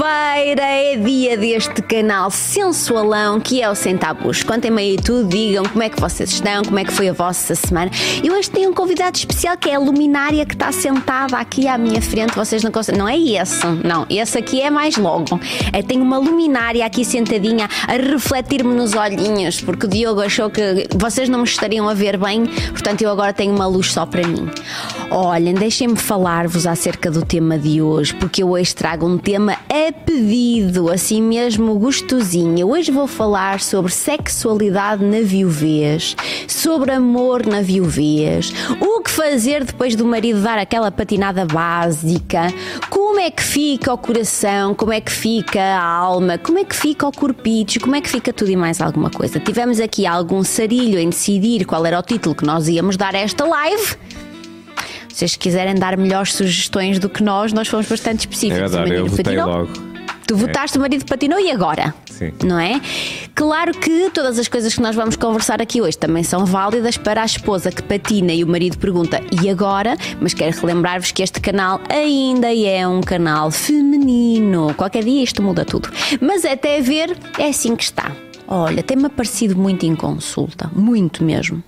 Segunda-feira é dia deste canal sensualão que é o Sem Tabus. Contem-me aí tudo, digam como é que vocês estão, como é que foi a vossa semana. E hoje tenho um convidado especial que é a luminária que está sentada aqui à minha frente. Vocês não conseguem. Não é esse, não. Esse aqui é mais logo. É, tenho uma luminária aqui sentadinha a refletir-me nos olhinhos, porque o Diogo achou que vocês não me estariam a ver bem, portanto eu agora tenho uma luz só para mim. Olhem, deixem-me falar-vos acerca do tema de hoje, porque eu hoje trago um tema a pedido, assim mesmo gostosinho. Hoje vou falar sobre sexualidade na viuvez, sobre amor na viuvez, o que fazer depois do marido dar aquela patinada básica, como é que fica o coração, como é que fica a alma, como é que fica o corpite, como é que fica tudo e mais alguma coisa. Tivemos aqui algum sarilho em decidir qual era o título que nós íamos dar a esta live. Se vocês quiserem dar melhores sugestões do que nós, nós fomos bastante específicos. É verdade, eu votei logo. Tu votaste, o marido patinou e agora? Sim. Não é? Claro que todas as coisas que nós vamos conversar aqui hoje também são válidas para a esposa que patina e o marido pergunta e agora? Mas quero relembrar-vos que este canal ainda é um canal feminino. Qualquer dia isto muda tudo. Mas até ver, é assim que está. Olha, tem-me aparecido muito em consulta, muito mesmo.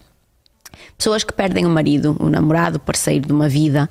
Pessoas que perdem o marido, o namorado, o parceiro de uma vida.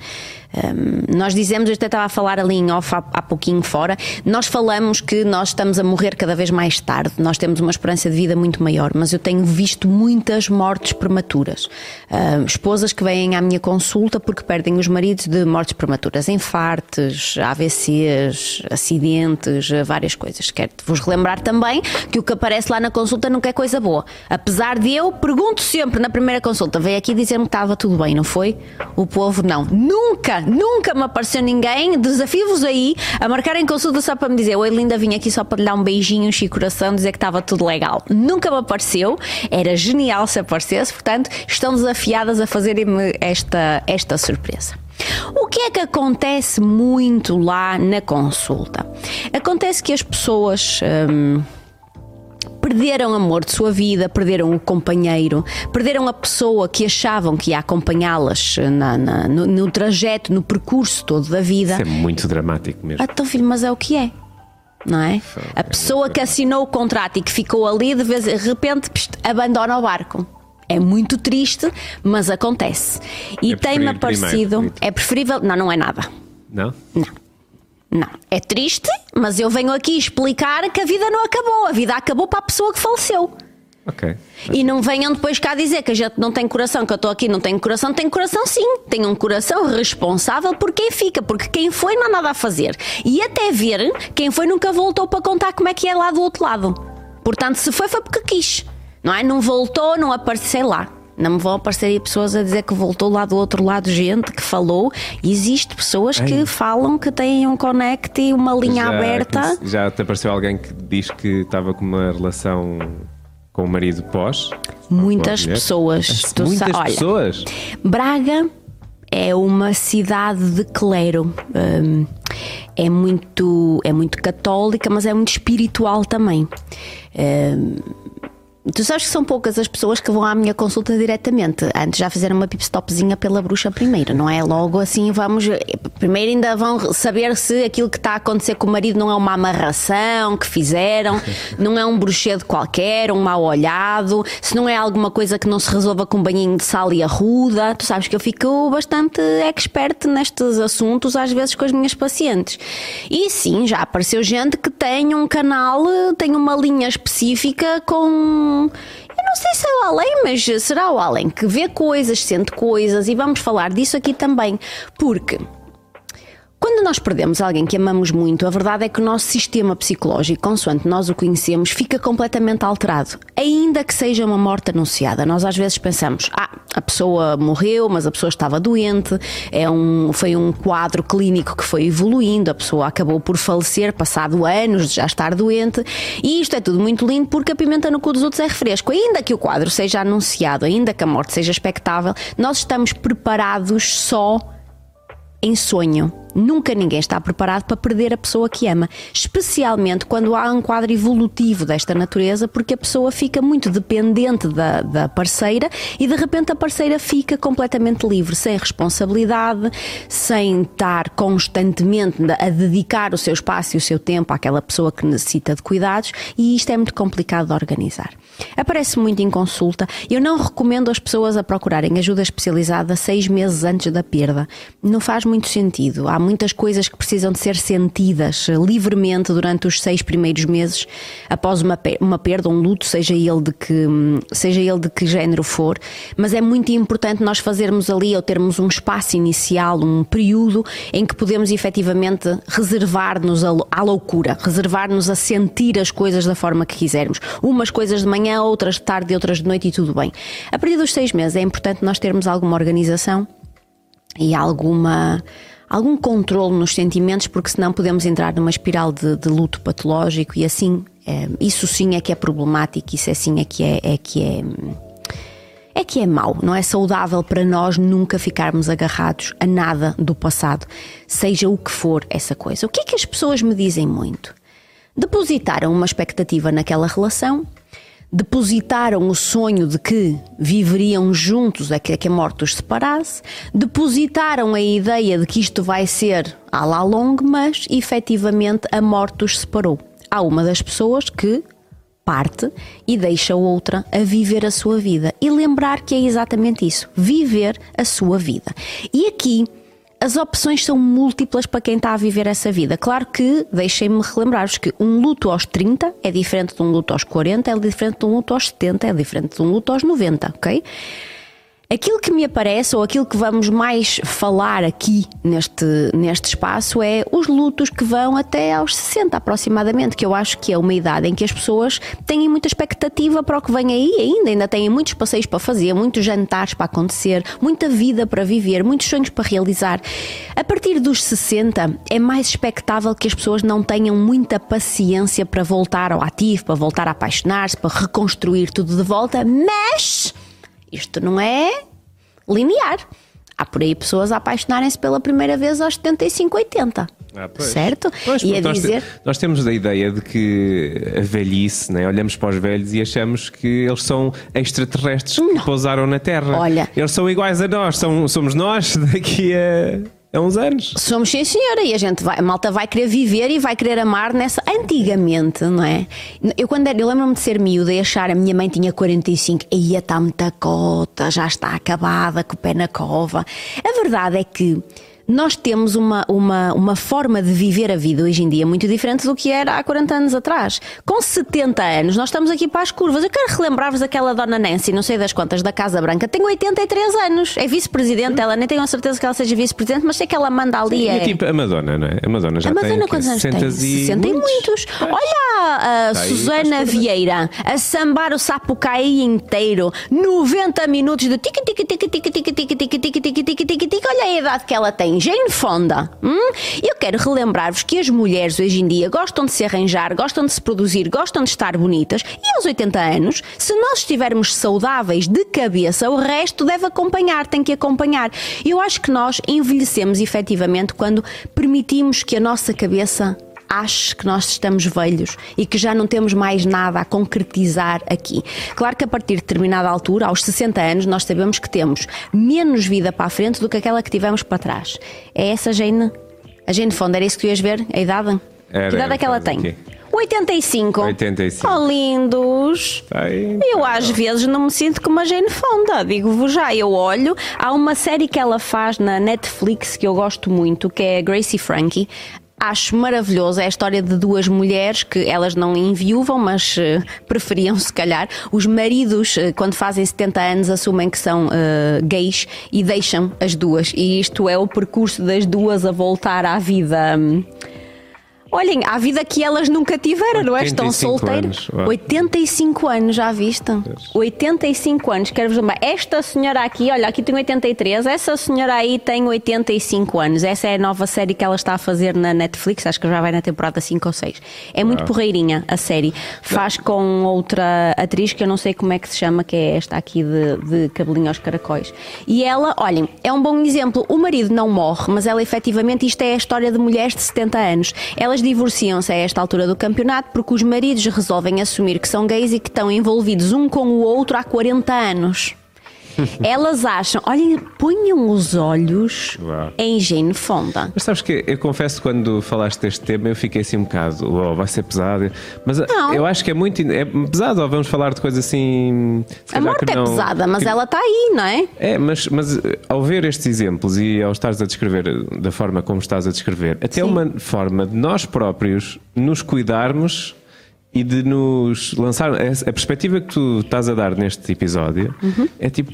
Um, nós dizemos, eu até estava a falar ali em off há, há, pouquinho fora, nós falamos que nós estamos a morrer cada vez mais tarde, nós temos uma esperança de vida muito maior, mas eu tenho visto muitas mortes prematuras. Uh, esposas que vêm à minha consulta porque perdem os maridos de mortes prematuras, infartes, AVCs, acidentes, várias coisas. Quero-vos relembrar também que o que aparece lá na consulta nunca é coisa boa. Apesar de eu, pergunto sempre na primeira consulta, veio aqui dizer-me que estava tudo bem, não foi? O povo não. Nunca nunca me apareceu ninguém. Desafio-vos aí a marcarem consulta só para me dizer: Oi, linda, vim aqui só para lhe dar um beijinho, chico coração, dizer que estava tudo legal. Nunca me apareceu, era genial se aparecesse, portanto, estão desafiadas a fazerem-me esta, esta surpresa. O que é que acontece muito lá na consulta? Acontece que as pessoas. Hum, perderam amor de sua vida, perderam o companheiro, perderam a pessoa que achavam que ia acompanhá-las no, no, trajeto, no percurso todo da vida. Isso é muito dramático mesmo. Então, filho, mas é o que é. Não é? A pessoa que assinou o contrato e que ficou ali, de, vez, de repente, pst, abandona o barco. É muito triste, mas acontece. E é tem-me aparecido. Primeiro. É preferível. Não, não é nada. Não? Não. Não, é triste, mas eu venho aqui explicar que a vida não acabou. A vida acabou para a pessoa que faleceu. Ok. E não venham depois cá dizer que a gente não tem coração, que eu estou aqui não tenho coração. Tem coração sim. Tem um coração responsável por quem fica, porque quem foi não há nada a fazer. E até ver, quem foi nunca voltou para contar como é que é lá do outro lado. Portanto, se foi, foi porque quis. Não é? Não voltou, não apareceu lá. Não me vão aparecer aí pessoas a dizer que voltou lá do outro lado gente que falou. Existe pessoas Ei. que falam que têm um connect e uma linha já, aberta. Já te apareceu alguém que diz que estava com uma relação com o marido pós? Muitas pessoas. Muitas Olha, pessoas? Braga é uma cidade de clero. Um, é muito, é muito católica, mas é muito espiritual também. Um, Tu sabes que são poucas as pessoas que vão à minha consulta diretamente. Antes já fizeram uma pipstopzinha pela bruxa primeiro, não é? Logo assim vamos. Primeiro ainda vão saber se aquilo que está a acontecer com o marido não é uma amarração que fizeram, não é um bruxedo qualquer, um mal olhado, se não é alguma coisa que não se resolva com um banhinho de sal e arruda. Tu sabes que eu fico bastante expert nestes assuntos, às vezes com as minhas pacientes. E sim, já apareceu gente que tem um canal, tem uma linha específica com eu não sei se é o além, mas será o além que vê coisas, sente coisas e vamos falar disso aqui também, porque quando nós perdemos alguém que amamos muito, a verdade é que o nosso sistema psicológico, consoante nós o conhecemos, fica completamente alterado. Ainda que seja uma morte anunciada, nós às vezes pensamos: ah, a pessoa morreu, mas a pessoa estava doente, é um, foi um quadro clínico que foi evoluindo, a pessoa acabou por falecer, passado anos de já estar doente, e isto é tudo muito lindo porque a pimenta no cu dos outros é refresco. Ainda que o quadro seja anunciado, ainda que a morte seja expectável, nós estamos preparados só em sonho. Nunca ninguém está preparado para perder a pessoa que ama, especialmente quando há um quadro evolutivo desta natureza, porque a pessoa fica muito dependente da, da parceira e de repente a parceira fica completamente livre, sem responsabilidade, sem estar constantemente a dedicar o seu espaço e o seu tempo àquela pessoa que necessita de cuidados e isto é muito complicado de organizar. Aparece muito em consulta. Eu não recomendo as pessoas a procurarem ajuda especializada seis meses antes da perda. Não faz muito sentido. Há muitas coisas que precisam de ser sentidas livremente durante os seis primeiros meses após uma, uma perda, um luto, seja ele de que seja ele de que género for. Mas é muito importante nós fazermos ali ou termos um espaço inicial, um período em que podemos efetivamente reservar-nos à loucura, reservar-nos a sentir as coisas da forma que quisermos. Umas coisas de manhã, outras de tarde, outras de noite e tudo bem. A partir dos seis meses é importante nós termos alguma organização e alguma algum controle nos sentimentos, porque senão podemos entrar numa espiral de, de luto patológico e assim, é, isso sim é que é problemático, isso é sim é que é, é que é é que é mau, não é saudável para nós nunca ficarmos agarrados a nada do passado, seja o que for essa coisa. O que é que as pessoas me dizem muito? Depositaram uma expectativa naquela relação, depositaram o sonho de que viveriam juntos até que a morte os separasse, depositaram a ideia de que isto vai ser à la longue, mas efetivamente a morte os separou. Há uma das pessoas que parte e deixa outra a viver a sua vida. E lembrar que é exatamente isso: viver a sua vida. E aqui as opções são múltiplas para quem está a viver essa vida. Claro que, deixem-me relembrar-vos que um luto aos 30 é diferente de um luto aos 40, é diferente de um luto aos 70, é diferente de um luto aos 90, ok? Aquilo que me aparece, ou aquilo que vamos mais falar aqui neste, neste espaço, é os lutos que vão até aos 60 aproximadamente, que eu acho que é uma idade em que as pessoas têm muita expectativa para o que vem aí ainda, ainda têm muitos passeios para fazer, muitos jantares para acontecer, muita vida para viver, muitos sonhos para realizar. A partir dos 60 é mais expectável que as pessoas não tenham muita paciência para voltar ao ativo, para voltar a apaixonar-se, para reconstruir tudo de volta, mas isto não é linear. Há por aí pessoas a apaixonarem-se pela primeira vez aos 75, 80. Ah, certo? Pois, e a nós, dizer... nós temos a ideia de que a velhice, né? olhamos para os velhos e achamos que eles são extraterrestres que não. pousaram na Terra. Olha, eles são iguais a nós, são, somos nós daqui a há uns anos. Somos sim, senhora, e a gente vai, a malta vai querer viver e vai querer amar nessa. Antigamente, não é? Eu quando era, eu lembro-me de ser miúda e achar a minha mãe tinha 45, e ia estar muita cota, já está acabada, com o pé na cova. A verdade é que nós temos uma, uma, uma forma de viver a vida hoje em dia muito diferente do que era há 40 anos atrás. Com 70 anos, nós estamos aqui para as curvas. Eu quero relembrar-vos daquela dona Nancy, não sei das quantas, da Casa Branca, tem 83 anos, é vice-presidente. Ela nem tenho a certeza que ela seja vice-presidente, mas sei que ela manda ali. Sim, é... é tipo a Madonna, não é? A Madonna já a Madonna tem quantos anos tem? 60 e muitos. Olha a tá Susana Vieira a sambar o Sapucaí inteiro, 90 minutos de tic tic tic tic tic tic tic tic tic tic tic tic tic tic. Olha a idade que ela tem. Jane Fonda. Hum? Eu quero relembrar-vos que as mulheres hoje em dia gostam de se arranjar, gostam de se produzir, gostam de estar bonitas e aos 80 anos, se nós estivermos saudáveis de cabeça, o resto deve acompanhar, tem que acompanhar. Eu acho que nós envelhecemos efetivamente quando permitimos que a nossa cabeça ache que nós estamos velhos e que já não temos mais nada a concretizar aqui. Claro que a partir de determinada altura, aos 60 anos, nós sabemos que temos menos vida para a frente do que aquela que tivemos para trás. É essa Jane, a Jane Fonda, era isso que tu ias ver? A idade? Era, que idade é que ela tem? Aqui. 85. 85. Oh, lindos! Ai, eu às vezes não me sinto como a Jane Fonda, digo-vos já. Eu olho, há uma série que ela faz na Netflix que eu gosto muito, que é Gracie Frankie acho maravilhoso. É a história de duas mulheres que elas não enviuvam, mas uh, preferiam, se calhar. Os maridos, uh, quando fazem 70 anos, assumem que são uh, gays e deixam as duas. E isto é o percurso das duas a voltar à vida. Um, Olhem, a vida que elas nunca tiveram, não é? Estão solteiras. 85 anos, já visto? 85 anos, quero-vos lembrar. Esta senhora aqui, olha, aqui tem 83, essa senhora aí tem 85 anos. Essa é a nova série que ela está a fazer na Netflix, acho que já vai na temporada 5 ou 6. É muito porreirinha a série. Faz com outra atriz que eu não sei como é que se chama, que é esta aqui de, de cabelinho aos caracóis. E ela, olhem, é um bom exemplo. O marido não morre, mas ela efetivamente, isto é a história de mulheres de 70 anos. Elas divorciam-se a esta altura do campeonato porque os maridos resolvem assumir que são gays e que estão envolvidos um com o outro há 40 anos. Elas acham, olhem, ponham os olhos Uau. em Jane Fonda. Mas sabes que eu confesso quando falaste deste tema eu fiquei assim um bocado, oh, vai ser pesado. Mas não. eu acho que é muito é pesado, vamos falar de coisas assim. A morte é pesada, mas ela está aí, não é? É, mas, mas ao ver estes exemplos e ao estares a descrever da forma como estás a descrever, até Sim. uma forma de nós próprios nos cuidarmos e de nos lançar. A perspectiva que tu estás a dar neste episódio uhum. é tipo.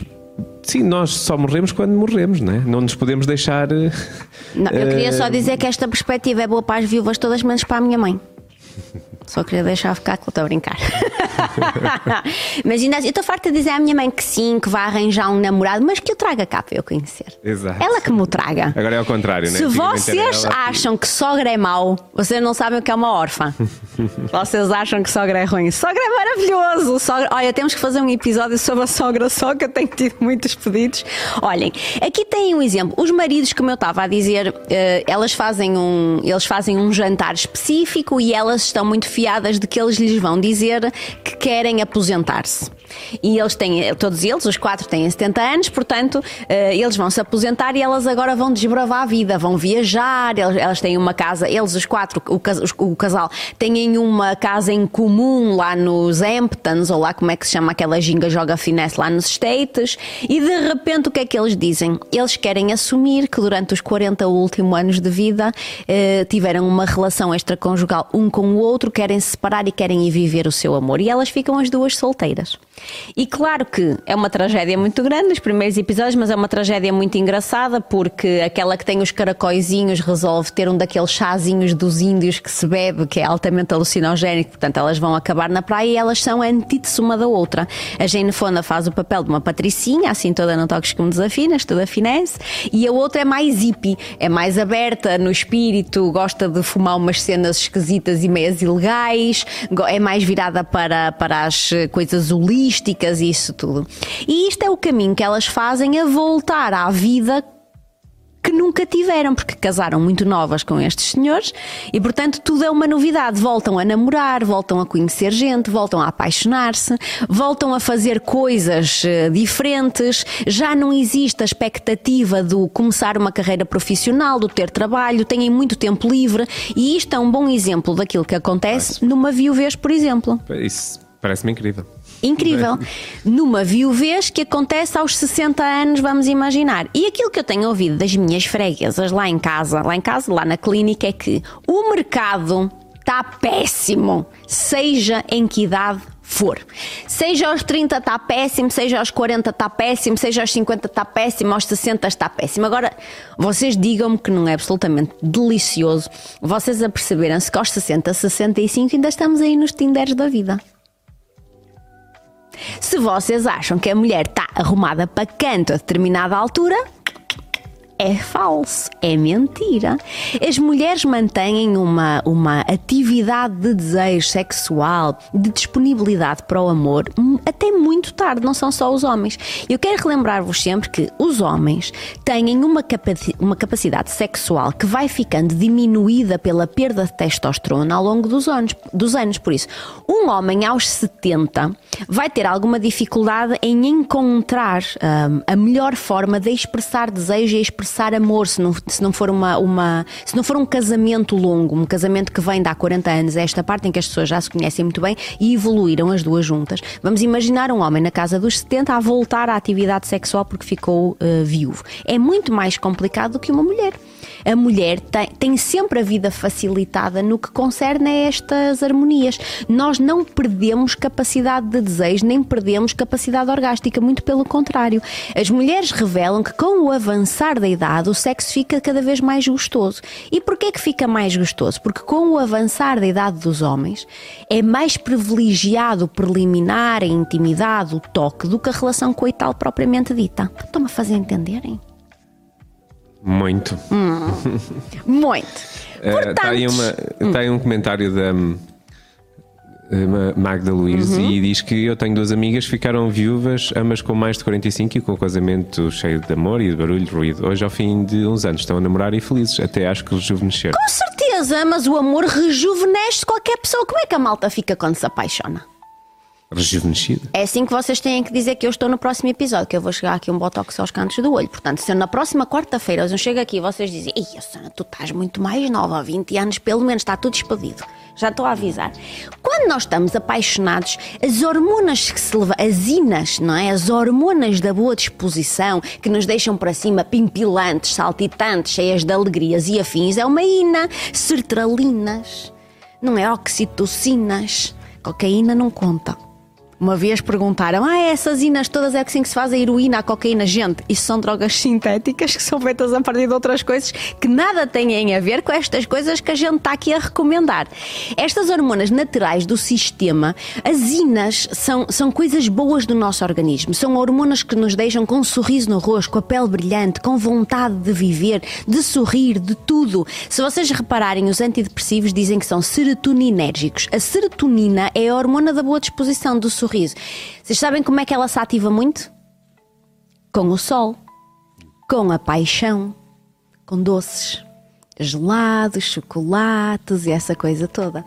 Sim, nós só morremos quando morremos, não é? Não nos podemos deixar. Não, eu queria só eh, dizer que esta perspectiva é boa para as viúvas todas, menos para a minha mãe. Só queria deixar ficar que estou a brincar. mas ainda assim, eu estou farta de dizer à minha mãe que sim, que vai arranjar um namorado, mas que o traga cá para eu conhecer. Exato. Ela que me o traga. Agora é ao contrário, né? Se vocês acham que sogra é mau, vocês não sabem o que é uma órfã. vocês acham que sogra é ruim. Sogra é maravilhoso. Sogra... Olha, temos que fazer um episódio sobre a sogra só, que eu tenho tido muitos pedidos. Olhem, aqui tem um exemplo. Os maridos, como eu estava a dizer, uh, elas fazem um, eles fazem um jantar específico e elas estão muito desconfiadas de que eles lhes vão dizer que querem aposentar-se. E eles têm, todos eles, os quatro têm 70 anos, portanto, eh, eles vão se aposentar e elas agora vão desbravar a vida, vão viajar, elas têm uma casa, eles os quatro, o casal, têm uma casa em comum lá nos Hamptons, ou lá como é que se chama aquela ginga joga finesse lá nos States, e de repente o que é que eles dizem? Eles querem assumir que durante os 40 últimos anos de vida eh, tiveram uma relação extraconjugal um com o outro, querem querem se separar e querem ir viver o seu amor. E elas ficam as duas solteiras. E claro que é uma tragédia muito grande nos primeiros episódios, mas é uma tragédia muito engraçada porque aquela que tem os caracóizinhos resolve ter um daqueles chazinhos dos índios que se bebe, que é altamente alucinogénico, portanto elas vão acabar na praia e elas são a antítese uma da outra. A Jane Fonda faz o papel de uma patricinha, assim toda não toques como desafinas, toda finesse, e a outra é mais hippie, é mais aberta no espírito, gosta de fumar umas cenas esquisitas e meias ilegais é mais virada para, para as coisas holísticas e isso tudo. E isto é o caminho que elas fazem a voltar à vida que nunca tiveram, porque casaram muito novas com estes senhores e, portanto, tudo é uma novidade. Voltam a namorar, voltam a conhecer gente, voltam a apaixonar-se, voltam a fazer coisas eh, diferentes. Já não existe a expectativa do começar uma carreira profissional, do ter trabalho, têm muito tempo livre e isto é um bom exemplo daquilo que acontece numa viuvez, por exemplo. Isso parece-me incrível incrível. Numa viuvez que acontece aos 60 anos, vamos imaginar. E aquilo que eu tenho ouvido das minhas freguesas lá em casa, lá em casa, lá na clínica, é que o mercado está péssimo, seja em que idade for. Seja aos 30 está péssimo, seja aos 40 está péssimo, seja aos 50 está péssimo, aos 60 está péssimo. Agora, vocês digam-me que não é absolutamente delicioso vocês a perceberem-se que aos 60, 65 ainda estamos aí nos Tinders da vida. Se vocês acham que a mulher está arrumada para canto a determinada altura, é falso, é mentira. As mulheres mantêm uma, uma atividade de desejo sexual, de disponibilidade para o amor, até muito tarde, não são só os homens. Eu quero relembrar-vos sempre que os homens têm uma, capaci uma capacidade sexual que vai ficando diminuída pela perda de testosterona ao longo dos anos. Dos anos. Por isso, um homem aos 70 vai ter alguma dificuldade em encontrar um, a melhor forma de expressar desejo e expressar expressar amor se não, se não for uma, uma se não for um casamento longo, um casamento que vem de há 40 anos, é esta parte em que as pessoas já se conhecem muito bem e evoluíram as duas juntas. Vamos imaginar um homem na casa dos 70 a voltar à atividade sexual porque ficou uh, viúvo. É muito mais complicado do que uma mulher. A mulher tem, tem sempre a vida facilitada no que concerne a estas harmonias. Nós não perdemos capacidade de desejo, nem perdemos capacidade orgástica, muito pelo contrário. As mulheres revelam que com o avançar da idade o sexo fica cada vez mais gostoso. E porquê que fica mais gostoso? Porque com o avançar da idade dos homens é mais privilegiado o preliminar, a intimidade, o toque do que a relação coital propriamente dita. Estão-me a fazer entenderem? Muito. Hum, muito. Está uh, aí, uma, tá aí um comentário da hum, Magda Luiz uhum. e diz que eu tenho duas amigas que ficaram viúvas, ambas com mais de 45 e com um casamento cheio de amor e de barulho de ruído. Hoje, ao fim de uns anos, estão a namorar e felizes. Até acho que rejuvenesceram. Com certeza, mas o amor rejuvenesce qualquer pessoa. Como é que a malta fica quando se apaixona? Rejuvenescida. É assim que vocês têm que dizer que eu estou no próximo episódio, que eu vou chegar aqui um botox aos cantos do olho. Portanto, se eu na próxima quarta-feira eu chego aqui e vocês dizem, Ei, Sana, tu estás muito mais nova, 20 anos pelo menos, está tudo expedido. Já estou a avisar. Quando nós estamos apaixonados, as hormonas que se levam, as inas, não é? As hormonas da boa disposição, que nos deixam para cima pimpilantes, saltitantes, cheias de alegrias e afins, é uma ina. Sertralinas, não é? Oxitocinas. Cocaína não conta. Uma vez perguntaram: Ah, essas inas todas é assim que se faz a heroína, a cocaína. Gente, isso são drogas sintéticas que são feitas a partir de outras coisas que nada têm a ver com estas coisas que a gente está aqui a recomendar. Estas hormonas naturais do sistema, as inas, são, são coisas boas do nosso organismo. São hormonas que nos deixam com um sorriso no rosto, com a pele brilhante, com vontade de viver, de sorrir, de tudo. Se vocês repararem, os antidepressivos dizem que são serotoninérgicos. A serotonina é a hormona da boa disposição, do sorriso sorriso. Vocês sabem como é que ela se ativa muito? Com o sol, com a paixão, com doces, gelados, chocolates e essa coisa toda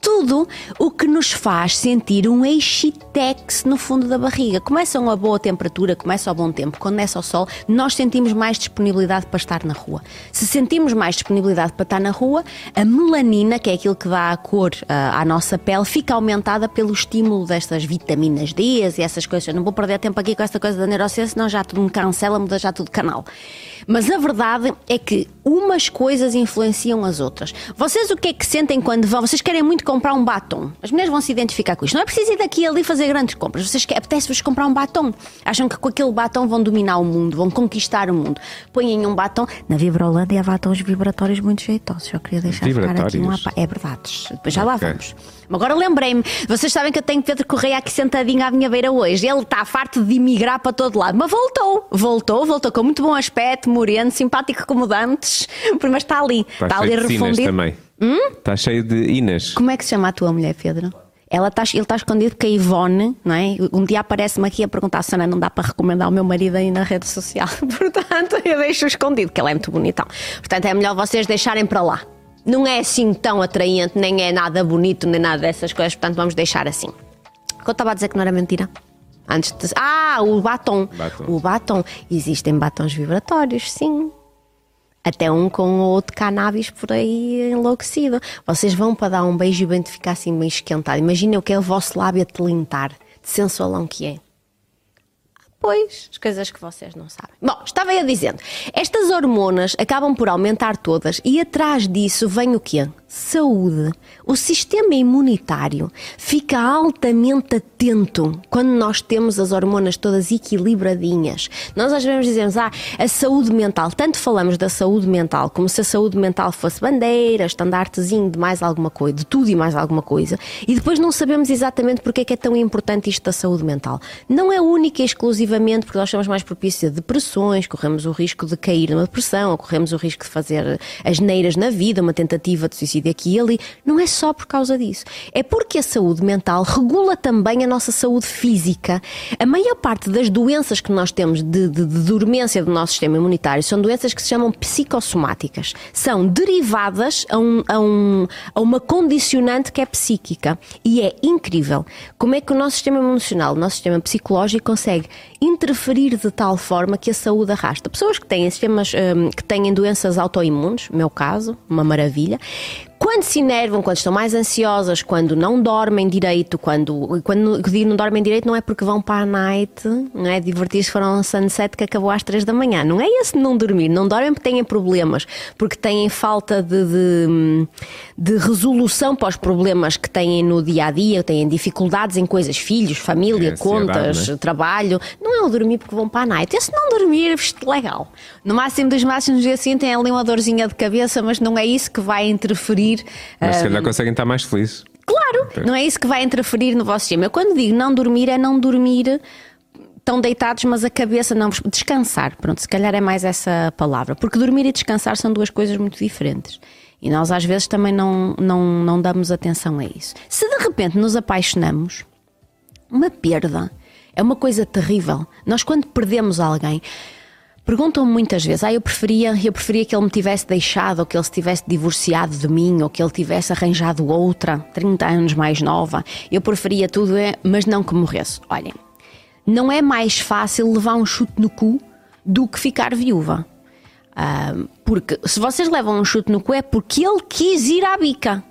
tudo o que nos faz sentir um excitex no fundo da barriga. Começa uma boa temperatura, começa ao bom tempo, quando é só sol, nós sentimos mais disponibilidade para estar na rua. Se sentimos mais disponibilidade para estar na rua, a melanina, que é aquilo que dá a cor uh, à nossa pele, fica aumentada pelo estímulo destas vitaminas D e essas coisas. Eu não vou perder tempo aqui com esta coisa da neurociência, senão já tudo me cancela, muda já tudo canal. Mas a verdade é que umas coisas influenciam as outras. Vocês o que é que sentem quando vão? Vocês querem muito comprar um batom. As mulheres vão se identificar com isto. Não é preciso ir daqui ali fazer grandes compras. Vocês apetece-vos comprar um batom. Acham que com aquele batom vão dominar o mundo, vão conquistar o mundo. Põem um batom. Na Vibrolândia há batons vibratórios muito jeitosos. Só queria deixar ficar aqui uma. É verdade. Depois já lá okay. vamos. Agora lembrei-me, vocês sabem que eu tenho Pedro Correia aqui sentadinho à minha beira hoje. Ele está farto de emigrar para todo lado, mas voltou, voltou, voltou com muito bom aspecto, moreno, simpático como dantes, mas está ali, está, está ali refundido. também. Hum? Está cheio de Inas. Como é que se chama a tua mulher, Pedro? Ela está, ele está escondido porque a Ivone, não é? Um dia aparece-me aqui a perguntar: Sana, não dá para recomendar o meu marido aí na rede social. Portanto, eu deixo escondido, que ele é muito bonitão. Portanto, é melhor vocês deixarem para lá não é assim tão atraente, nem é nada bonito, nem nada dessas coisas, portanto vamos deixar assim. Eu estava a dizer que não era mentira. Antes de... Ah, o batom. batom. O batom. Existem batons vibratórios, sim. Até um com outro cannabis por aí enlouquecido. Vocês vão para dar um beijo e bem ficar assim meio esquentado. Imaginem o que é o vosso lábio a telintar, de sensualão que é. Pois, as coisas que vocês não sabem. Bom, estava eu dizendo, estas hormonas acabam por aumentar todas e atrás disso vem o quê? Saúde. O sistema imunitário fica altamente atento quando nós temos as hormonas todas equilibradinhas. Nós às vezes dizemos, ah, a saúde mental. Tanto falamos da saúde mental como se a saúde mental fosse bandeira, estandartezinho de mais alguma coisa, de tudo e mais alguma coisa, e depois não sabemos exatamente porque é que é tão importante isto da saúde mental. Não é única e exclusivamente porque nós somos mais propícios a depressões, corremos o risco de cair numa depressão, corremos o risco de fazer as neiras na vida, uma tentativa de suicídio aqui e ali, não é só por causa disso. É porque a saúde mental regula também a nossa saúde física. A maior parte das doenças que nós temos de, de, de dormência do nosso sistema imunitário são doenças que se chamam psicossomáticas. São derivadas a, um, a, um, a uma condicionante que é psíquica. E é incrível como é que o nosso sistema emocional, o nosso sistema psicológico consegue interferir de tal forma que a saúde arrasta. Pessoas que têm sistemas, um, que têm doenças autoimunes, meu caso, uma maravilha, quando se enervam, quando estão mais ansiosas, quando não dormem direito, quando, quando digo não dormem direito não é porque vão para a night, não é? Divertir-se foram um sunset que acabou às 3 da manhã. Não é esse não dormir. Não dormem porque têm problemas, porque têm falta de, de, de resolução para os problemas que têm no dia a dia, têm dificuldades em coisas, filhos, família, é contas, né? trabalho. Não é o dormir porque vão para a night. Esse não dormir, legal. No máximo dos máximos, assim, tem ali uma dorzinha de cabeça, mas não é isso que vai interferir. Mas se calhar conseguem estar mais felizes. Claro, não é isso que vai interferir no vosso sistema. Eu quando digo não dormir, é não dormir tão deitados, mas a cabeça não descansar. Pronto, se calhar é mais essa palavra. Porque dormir e descansar são duas coisas muito diferentes. E nós às vezes também não, não, não damos atenção a isso. Se de repente nos apaixonamos, uma perda é uma coisa terrível. Nós quando perdemos alguém, Perguntam-me muitas vezes: ah, eu preferia, eu preferia que ele me tivesse deixado, ou que ele se tivesse divorciado de mim, ou que ele tivesse arranjado outra, 30 anos mais nova. Eu preferia tudo, é, mas não que morresse. Olhem, não é mais fácil levar um chute no cu do que ficar viúva. Porque se vocês levam um chute no cu é porque ele quis ir à bica.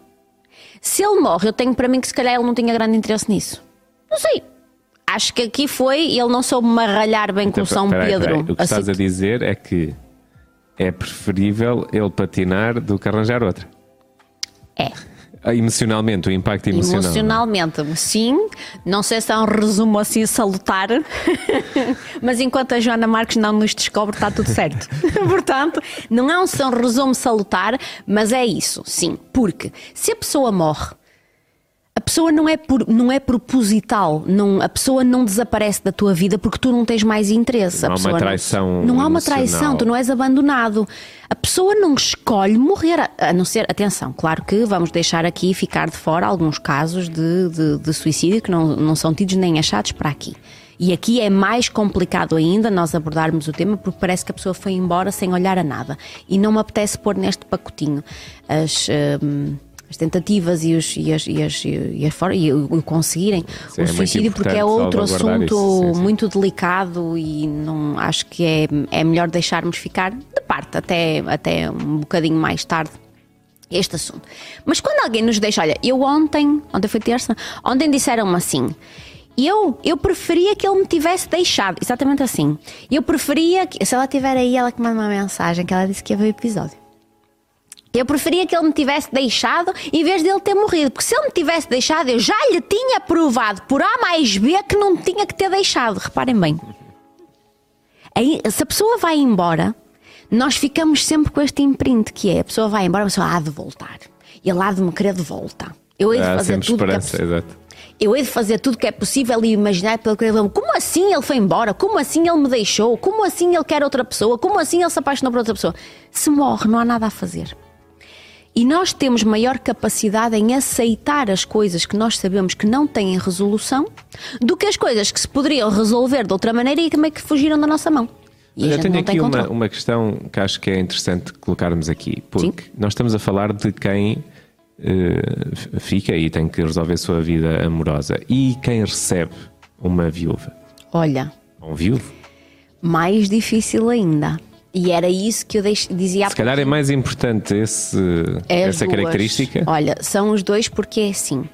Se ele morre, eu tenho para mim que se calhar ele não tinha grande interesse nisso. Não sei, acho que aqui foi, ele não soube marralhar bem então, com São peraí, Pedro. Peraí. O que assim... estás a dizer é que é preferível ele patinar do que arranjar outra. É. Ah, emocionalmente, o impacto emocional. Emocionalmente, sim. Não sei se é um resumo assim salutar, mas enquanto a Joana Marques não nos descobre, está tudo certo. Portanto, não é um resumo salutar, mas é isso, sim. Porque se a pessoa morre a pessoa não é, por, não é proposital, não, a pessoa não desaparece da tua vida porque tu não tens mais interesse. Não há uma traição. Não, não há uma traição, tu não és abandonado. A pessoa não escolhe morrer, a não ser, atenção, claro que vamos deixar aqui ficar de fora alguns casos de, de, de suicídio que não, não são tidos nem achados para aqui. E aqui é mais complicado ainda nós abordarmos o tema porque parece que a pessoa foi embora sem olhar a nada. E não me apetece pôr neste pacotinho as. Hum, as tentativas e, os, e, as, e, as, e, as, e o conseguirem Sim, o é suicídio, porque é outro assunto isso, sim, muito delicado e não acho que é, é melhor deixarmos ficar de parte até, até um bocadinho mais tarde este assunto. Mas quando alguém nos deixa, olha, eu ontem, ontem foi terça, ontem disseram-me assim. Eu, eu preferia que ele me tivesse deixado, exatamente assim. Eu preferia que, se ela tiver aí, ela que manda uma mensagem que ela disse que ia ver o episódio. Eu preferia que ele me tivesse deixado em vez de ele ter morrido, porque se ele me tivesse deixado, eu já lhe tinha provado por A mais B que não tinha que ter deixado. Reparem bem. Aí, se a pessoa vai embora, nós ficamos sempre com este imprint que é a pessoa vai embora, a pessoa há de voltar. E ele há de me querer de volta. Eu hei de fazer tudo que é. Eu hei de fazer tudo que é possível e imaginar pelo que ele Como assim ele foi embora? Como assim ele me deixou? Como assim ele quer outra pessoa? Como assim ele se apaixonou por outra pessoa? Se morre, não há nada a fazer. E nós temos maior capacidade em aceitar as coisas que nós sabemos que não têm resolução do que as coisas que se poderiam resolver de outra maneira e também que fugiram da nossa mão. E Eu tenho aqui uma, uma questão que acho que é interessante colocarmos aqui, porque Sim. nós estamos a falar de quem uh, fica e tem que resolver a sua vida amorosa e quem recebe uma viúva. Olha. Um viúvo. Mais difícil ainda. E era isso que eu dizia há Se calhar é mais importante esse, é essa duas. característica. Olha, são os dois porque é assim.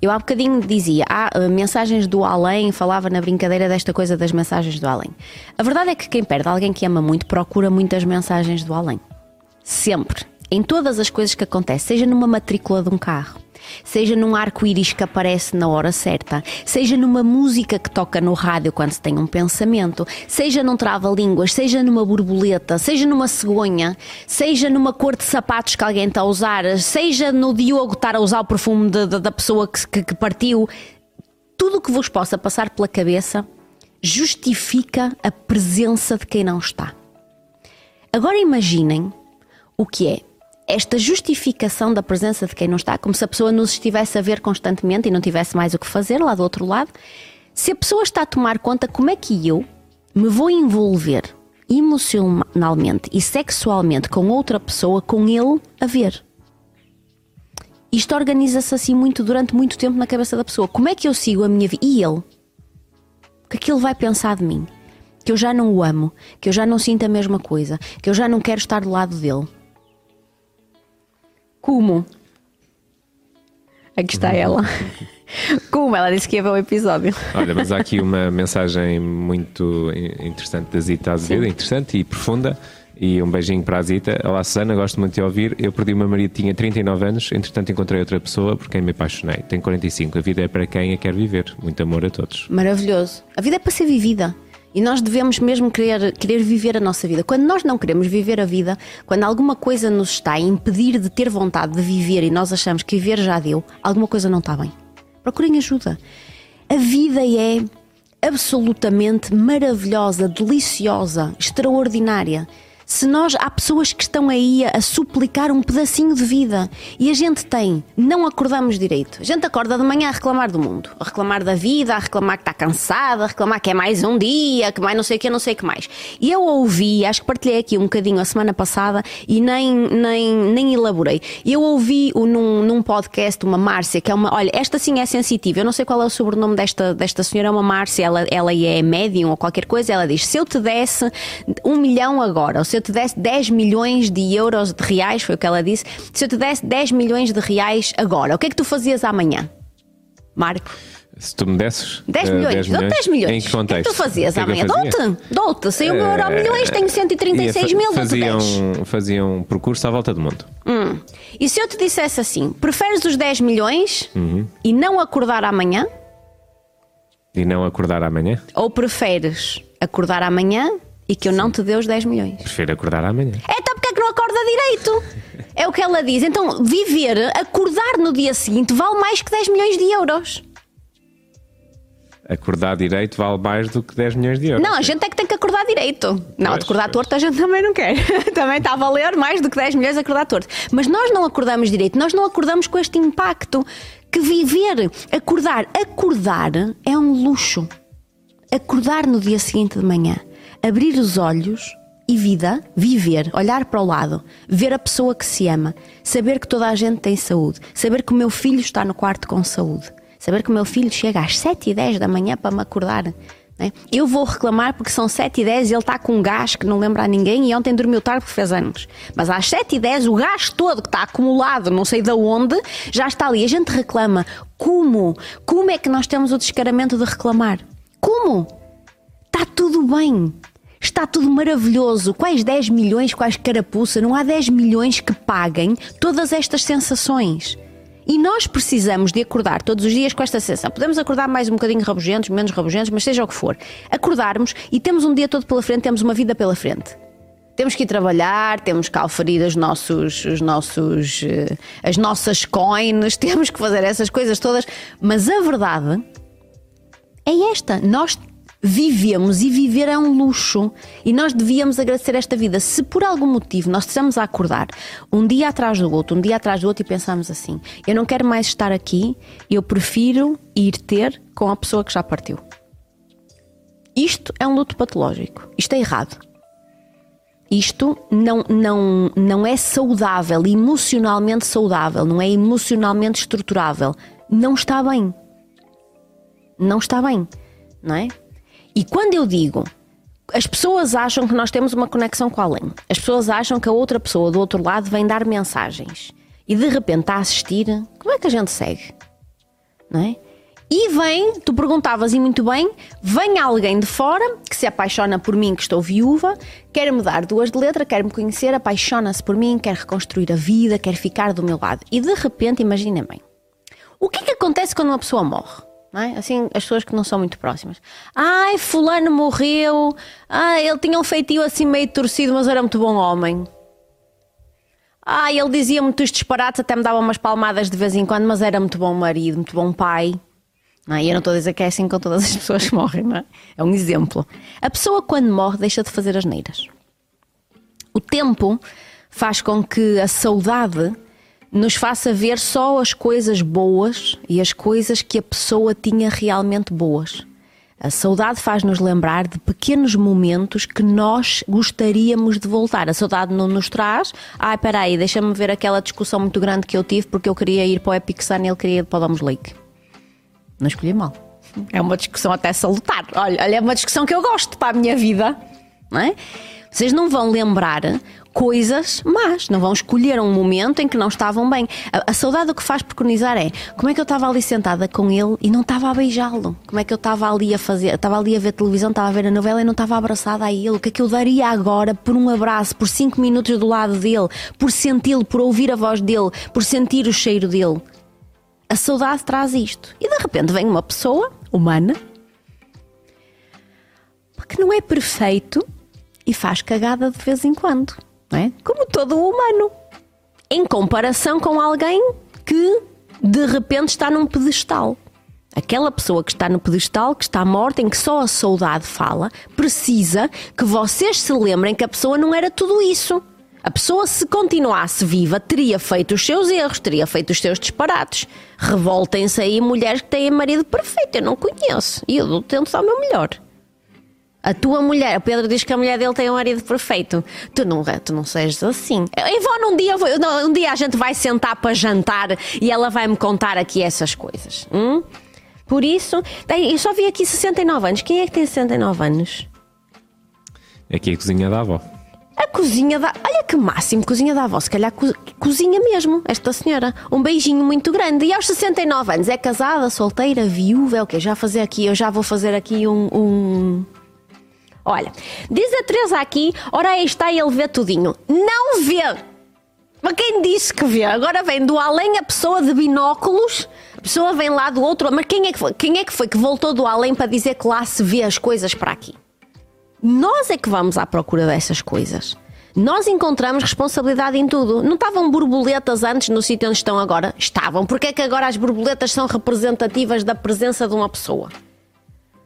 Eu há bocadinho dizia, há ah, mensagens do além, falava na brincadeira desta coisa das mensagens do além. A verdade é que quem perde alguém que ama muito procura muitas mensagens do além. Sempre. Em todas as coisas que acontecem, seja numa matrícula de um carro, seja num arco-íris que aparece na hora certa, seja numa música que toca no rádio quando se tem um pensamento, seja num trava-línguas, seja numa borboleta, seja numa cegonha, seja numa cor de sapatos que alguém está a usar, seja no Diogo estar a usar o perfume de, de, da pessoa que, que, que partiu, tudo o que vos possa passar pela cabeça justifica a presença de quem não está. Agora imaginem o que é esta justificação da presença de quem não está, como se a pessoa nos estivesse a ver constantemente e não tivesse mais o que fazer lá do outro lado. Se a pessoa está a tomar conta, como é que eu me vou envolver emocionalmente e sexualmente com outra pessoa, com ele a ver? Isto organiza-se assim muito durante muito tempo na cabeça da pessoa. Como é que eu sigo a minha vida? E ele? O que é que ele vai pensar de mim? Que eu já não o amo, que eu já não sinto a mesma coisa, que eu já não quero estar do lado dele. Como? Aqui está ela. Como ela disse que ia ver o episódio. Olha, mas há aqui uma mensagem muito interessante da Zita Azevedo, interessante e profunda. E um beijinho para a Zita. Olá, Susana, gosto muito de ouvir. Eu perdi o meu marido, tinha 39 anos, entretanto encontrei outra pessoa por quem me apaixonei. Tenho 45. A vida é para quem a quer viver. Muito amor a todos. Maravilhoso. A vida é para ser vivida. E nós devemos mesmo querer, querer viver a nossa vida. Quando nós não queremos viver a vida, quando alguma coisa nos está a impedir de ter vontade de viver e nós achamos que viver já deu, alguma coisa não está bem. Procurem ajuda. A vida é absolutamente maravilhosa, deliciosa, extraordinária se nós há pessoas que estão aí a, suplicar um pedacinho de vida e a gente tem, não acordamos direito. A gente acorda de manhã a reclamar do mundo, a reclamar da vida, a reclamar que está cansada, a reclamar que é mais um dia, que mais não sei o que, não sei o que mais. E eu ouvi, acho que partilhei aqui um bocadinho a semana passada e nem, nem, nem elaborei. Eu ouvi num, num podcast uma Márcia, que é uma, olha, esta sim é sensitiva, eu não sei qual é o sobrenome desta, desta senhora, é uma Márcia, ela, ela é médium ou qualquer coisa, ela diz: se eu te desse um milhão agora, ou se eu te desse 10 milhões de euros, de reais, foi o que ela disse, se eu te desse 10 milhões de reais agora, o que é que tu fazias amanhã? Marco? Se tu me desses 10 milhões, 10 milhões, 10 milhões. Em que contexto? O que, é tu fazias que amanhã? Dou-te, dou-te. Saiu o meu euro milhões, tenho 136 mil, faziam, faziam um percurso à volta do mundo. Hum. E se eu te dissesse assim, preferes os 10 milhões uhum. e não acordar amanhã? E não acordar amanhã? Ou preferes acordar amanhã e que eu não te dê os 10 milhões. Prefiro acordar amanhã. Então porque é que não acorda direito? É o que ela diz. Então, viver, acordar no dia seguinte vale mais que 10 milhões de euros. Acordar direito vale mais do que 10 milhões de euros. Não, a gente é que tem que acordar direito. Não, pois, acordar pois. torto a gente também não quer. também está a valer mais do que 10 milhões acordar torto. Mas nós não acordamos direito, nós não acordamos com este impacto que viver, acordar, acordar é um luxo. Acordar no dia seguinte de manhã abrir os olhos e vida, viver, olhar para o lado, ver a pessoa que se ama, saber que toda a gente tem saúde, saber que o meu filho está no quarto com saúde, saber que o meu filho chega às 7 e 10 da manhã para me acordar. Né? Eu vou reclamar porque são 7 e 10 e ele está com um gás que não lembra a ninguém e ontem dormiu tarde porque fez anos. Mas às 7 e 10 o gás todo que está acumulado, não sei de onde, já está ali. A gente reclama. Como? Como é que nós temos o descaramento de reclamar? Como? Está tudo bem. Está tudo maravilhoso. Quais 10 milhões, quais carapuça? Não há 10 milhões que paguem todas estas sensações. E nós precisamos de acordar todos os dias com esta sensação. Podemos acordar mais um bocadinho rabugentos, menos rabugentos, mas seja o que for. Acordarmos e temos um dia todo pela frente, temos uma vida pela frente. Temos que ir trabalhar, temos que alferir os nossos, os nossos, eh, as nossas coins, temos que fazer essas coisas todas. Mas a verdade é esta: nós vivemos e viver é um luxo e nós devíamos agradecer esta vida. Se por algum motivo nós estamos a acordar um dia atrás do outro, um dia atrás do outro e pensamos assim: eu não quero mais estar aqui, eu prefiro ir ter com a pessoa que já partiu. Isto é um luto patológico. Isto é errado. Isto não, não, não é saudável, emocionalmente saudável, não é emocionalmente estruturável. Não está bem. Não está bem, não é? E quando eu digo as pessoas acham que nós temos uma conexão com além. As pessoas acham que a outra pessoa do outro lado vem dar mensagens. E de repente está a assistir, como é que a gente segue? Não é? E vem, tu perguntavas e muito bem, vem alguém de fora que se apaixona por mim, que estou viúva, quer me dar duas de letra, quer me conhecer, apaixona-se por mim, quer reconstruir a vida, quer ficar do meu lado. E de repente, imaginem bem, o que é que acontece quando uma pessoa morre? É? Assim, as pessoas que não são muito próximas. Ai, fulano morreu. Ai, ele tinha um feitio assim meio torcido, mas era muito bom homem. Ai, ele dizia muitos disparates, até me dava umas palmadas de vez em quando, mas era muito bom marido, muito bom pai. Não, é? e eu não estou a dizer que é assim com todas as pessoas que morrem, não é? É um exemplo. A pessoa, quando morre, deixa de fazer as neiras. O tempo faz com que a saudade nos faça ver só as coisas boas e as coisas que a pessoa tinha realmente boas. A saudade faz-nos lembrar de pequenos momentos que nós gostaríamos de voltar. A saudade não nos traz. Ai, espera aí, deixa-me ver aquela discussão muito grande que eu tive porque eu queria ir para o Epic Sun e ele queria ir para o Domus Lake. Não escolhi mal. É uma discussão até salutar. Olha, olha, é uma discussão que eu gosto para a minha vida. Não é? Vocês não vão lembrar coisas más, não vão escolher um momento em que não estavam bem. A, a saudade o que faz preconizar é como é que eu estava ali sentada com ele e não estava a beijá-lo? Como é que eu estava ali a fazer, estava ali a ver televisão, estava a ver a novela e não estava abraçada a ele? O que é que eu daria agora por um abraço, por cinco minutos do lado dele, por senti-lo, por ouvir a voz dele, por sentir o cheiro dele? A saudade traz isto. E de repente vem uma pessoa humana que não é perfeito e faz cagada de vez em quando é? Como todo humano. Em comparação com alguém que de repente está num pedestal. Aquela pessoa que está no pedestal, que está morta, em que só a saudade fala, precisa que vocês se lembrem que a pessoa não era tudo isso. A pessoa, se continuasse viva, teria feito os seus erros, teria feito os seus disparates. Revoltem-se aí mulheres que têm marido perfeito, eu não conheço. E eu tento dar o meu melhor. A tua mulher, o Pedro diz que a mulher dele tem um marido perfeito. Tu não, tu não sejas assim. Ivone, um dia, um dia a gente vai sentar para jantar e ela vai me contar aqui essas coisas. Hum? Por isso, eu só vi aqui 69 anos. Quem é que tem 69 anos? Aqui é a cozinha da avó. A cozinha da. Olha que máximo, cozinha da avó. Se calhar co... cozinha mesmo, esta senhora. Um beijinho muito grande. E aos 69 anos é casada, solteira, viúva, é o quê? Já fazer aqui, eu já vou fazer aqui um, um Olha, diz a Teresa aqui, ora aí está ele vê tudinho. Não vê! Mas quem disse que vê? Agora vem do além a pessoa de binóculos, a pessoa vem lá do outro. Mas quem é que foi, quem é que, foi que voltou do além para dizer que lá se vê as coisas para aqui? Nós é que vamos à procura dessas coisas. Nós encontramos responsabilidade em tudo. Não estavam borboletas antes no sítio onde estão agora? Estavam. Porque é que agora as borboletas são representativas da presença de uma pessoa?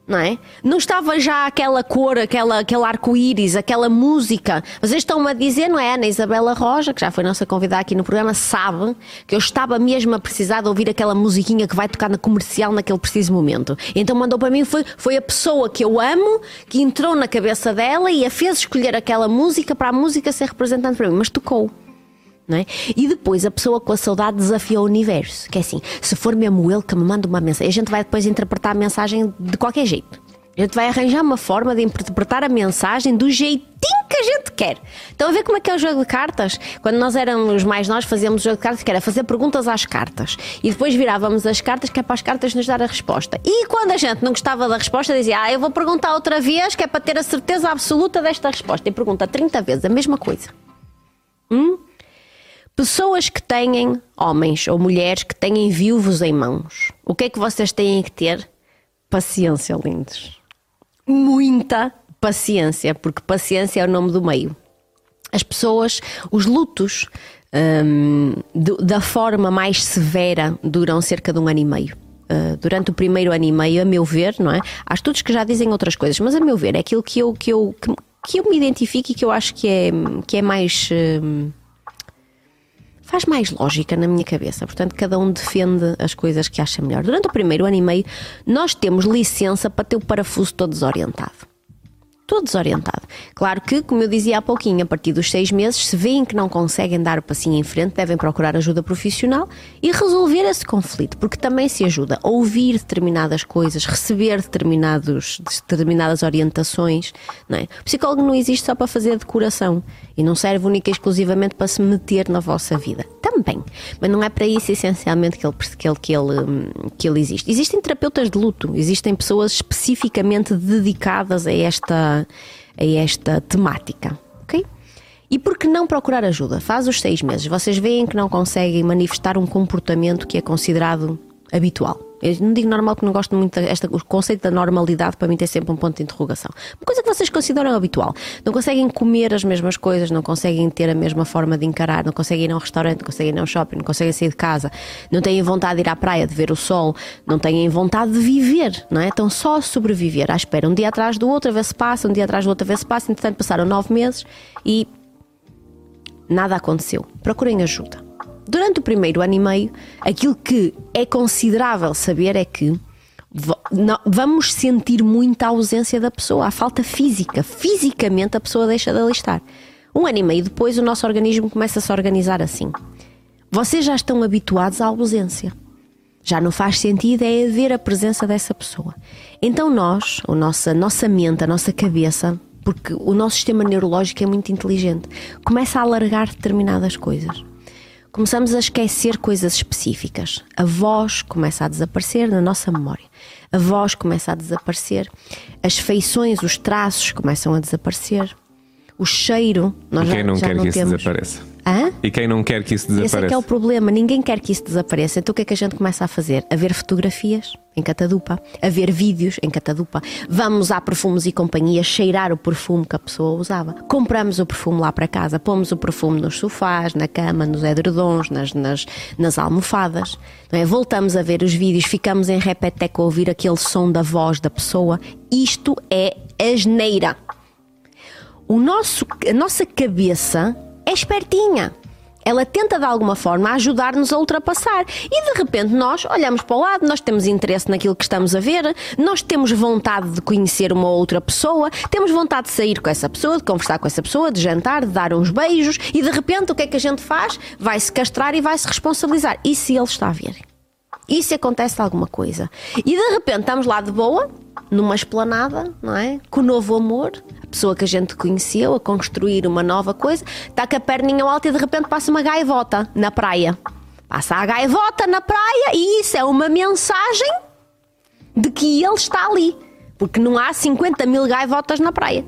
Não é? Não estava já aquela cor, aquela, aquele arco-íris, aquela música. Vocês estão-me a dizer, não é? Ana Isabela Roja, que já foi nossa convidada aqui no programa, sabe que eu estava mesmo a precisar de ouvir aquela musiquinha que vai tocar na comercial naquele preciso momento. Então mandou para mim, foi, foi a pessoa que eu amo, que entrou na cabeça dela e a fez escolher aquela música para a música ser representante para mim, mas tocou. É? E depois a pessoa com a saudade desafia o universo. Que é assim, se for mesmo ele que me manda uma mensagem, a gente vai depois interpretar a mensagem de qualquer jeito. A gente vai arranjar uma forma de interpretar a mensagem do jeitinho que a gente quer. Estão a ver como é que é o jogo de cartas? Quando nós éramos mais nós, fazíamos o jogo de cartas que era fazer perguntas às cartas. E depois virávamos as cartas que é para as cartas nos dar a resposta. E quando a gente não gostava da resposta, dizia, ah, eu vou perguntar outra vez, que é para ter a certeza absoluta desta resposta. E pergunta 30 vezes a mesma coisa. Hum? Pessoas que têm, homens ou mulheres que têm viúvos em mãos, o que é que vocês têm que ter? Paciência, lindos. Muita paciência, porque paciência é o nome do meio. As pessoas, os lutos, hum, da forma mais severa, duram cerca de um ano e meio. Uh, durante o primeiro ano e meio, a meu ver, não é? Há estudos que já dizem outras coisas, mas a meu ver é aquilo que eu, que eu, que, que eu me identifico e que eu acho que é, que é mais. Uh, faz mais lógica na minha cabeça. Portanto, cada um defende as coisas que acha melhor. Durante o primeiro ano e meio, nós temos licença para ter o parafuso todo desorientado todo desorientado. Claro que, como eu dizia há pouquinho, a partir dos seis meses, se veem que não conseguem dar o passinho em frente, devem procurar ajuda profissional e resolver esse conflito, porque também se ajuda a ouvir determinadas coisas, receber determinados, determinadas orientações. Não é? O psicólogo não existe só para fazer decoração e não serve única e exclusivamente para se meter na vossa vida. Também, mas não é para isso essencialmente que ele, que ele, que ele, que ele existe. Existem terapeutas de luto, existem pessoas especificamente dedicadas a esta a esta temática, ok? E por que não procurar ajuda? Faz os seis meses, vocês veem que não conseguem manifestar um comportamento que é considerado habitual. Eu não digo normal porque não gosto muito desta, o conceito da normalidade para mim tem sempre um ponto de interrogação. Uma coisa que vocês consideram habitual. Não conseguem comer as mesmas coisas, não conseguem ter a mesma forma de encarar, não conseguem ir a um restaurante, não conseguem ir a um shopping, não conseguem sair de casa, não têm vontade de ir à praia, de ver o sol, não têm vontade de viver, não é? Estão só a sobreviver à espera, um dia atrás do outro, a ver se passa, um dia atrás do outro, a ver se passa. Entretanto, passaram nove meses e nada aconteceu. Procurem ajuda. Durante o primeiro ano e meio, aquilo que é considerável saber é que vamos sentir muita ausência da pessoa, a falta física. Fisicamente a pessoa deixa de alistar. Um ano e meio depois, o nosso organismo começa a se organizar assim. Vocês já estão habituados à ausência. Já não faz sentido é haver a presença dessa pessoa. Então nós, a nossa, nossa mente, a nossa cabeça, porque o nosso sistema neurológico é muito inteligente. Começa a alargar determinadas coisas. Começamos a esquecer coisas específicas. A voz começa a desaparecer na nossa memória. A voz começa a desaparecer. As feições, os traços começam a desaparecer. O cheiro, nós e quem já, não já quer não que temos. isso desapareça? Hã? E quem não quer que isso desapareça? Esse é que é o problema, ninguém quer que isso desapareça. Então o que é que a gente começa a fazer? A ver fotografias em catadupa, a ver vídeos em catadupa. Vamos a perfumes e companhia cheirar o perfume que a pessoa usava. Compramos o perfume lá para casa, pomos o perfume nos sofás, na cama, nos edredons, nas, nas, nas almofadas. É? Voltamos a ver os vídeos, ficamos em repeteco a ouvir aquele som da voz da pessoa. Isto é asneira. O nosso, a nossa cabeça é espertinha. Ela tenta de alguma forma ajudar-nos a ultrapassar. E de repente nós olhamos para o lado, nós temos interesse naquilo que estamos a ver, nós temos vontade de conhecer uma outra pessoa, temos vontade de sair com essa pessoa, de conversar com essa pessoa, de jantar, de dar uns beijos e de repente o que é que a gente faz? Vai se castrar e vai se responsabilizar. E se ele está a ver? E se acontece alguma coisa? E de repente estamos lá de boa, numa esplanada, não é? Com o novo amor, pessoa que a gente conheceu, a construir uma nova coisa, está com a perninha alta e de repente passa uma gaivota na praia. Passa a gaivota na praia e isso é uma mensagem de que ele está ali. Porque não há 50 mil gaivotas na praia.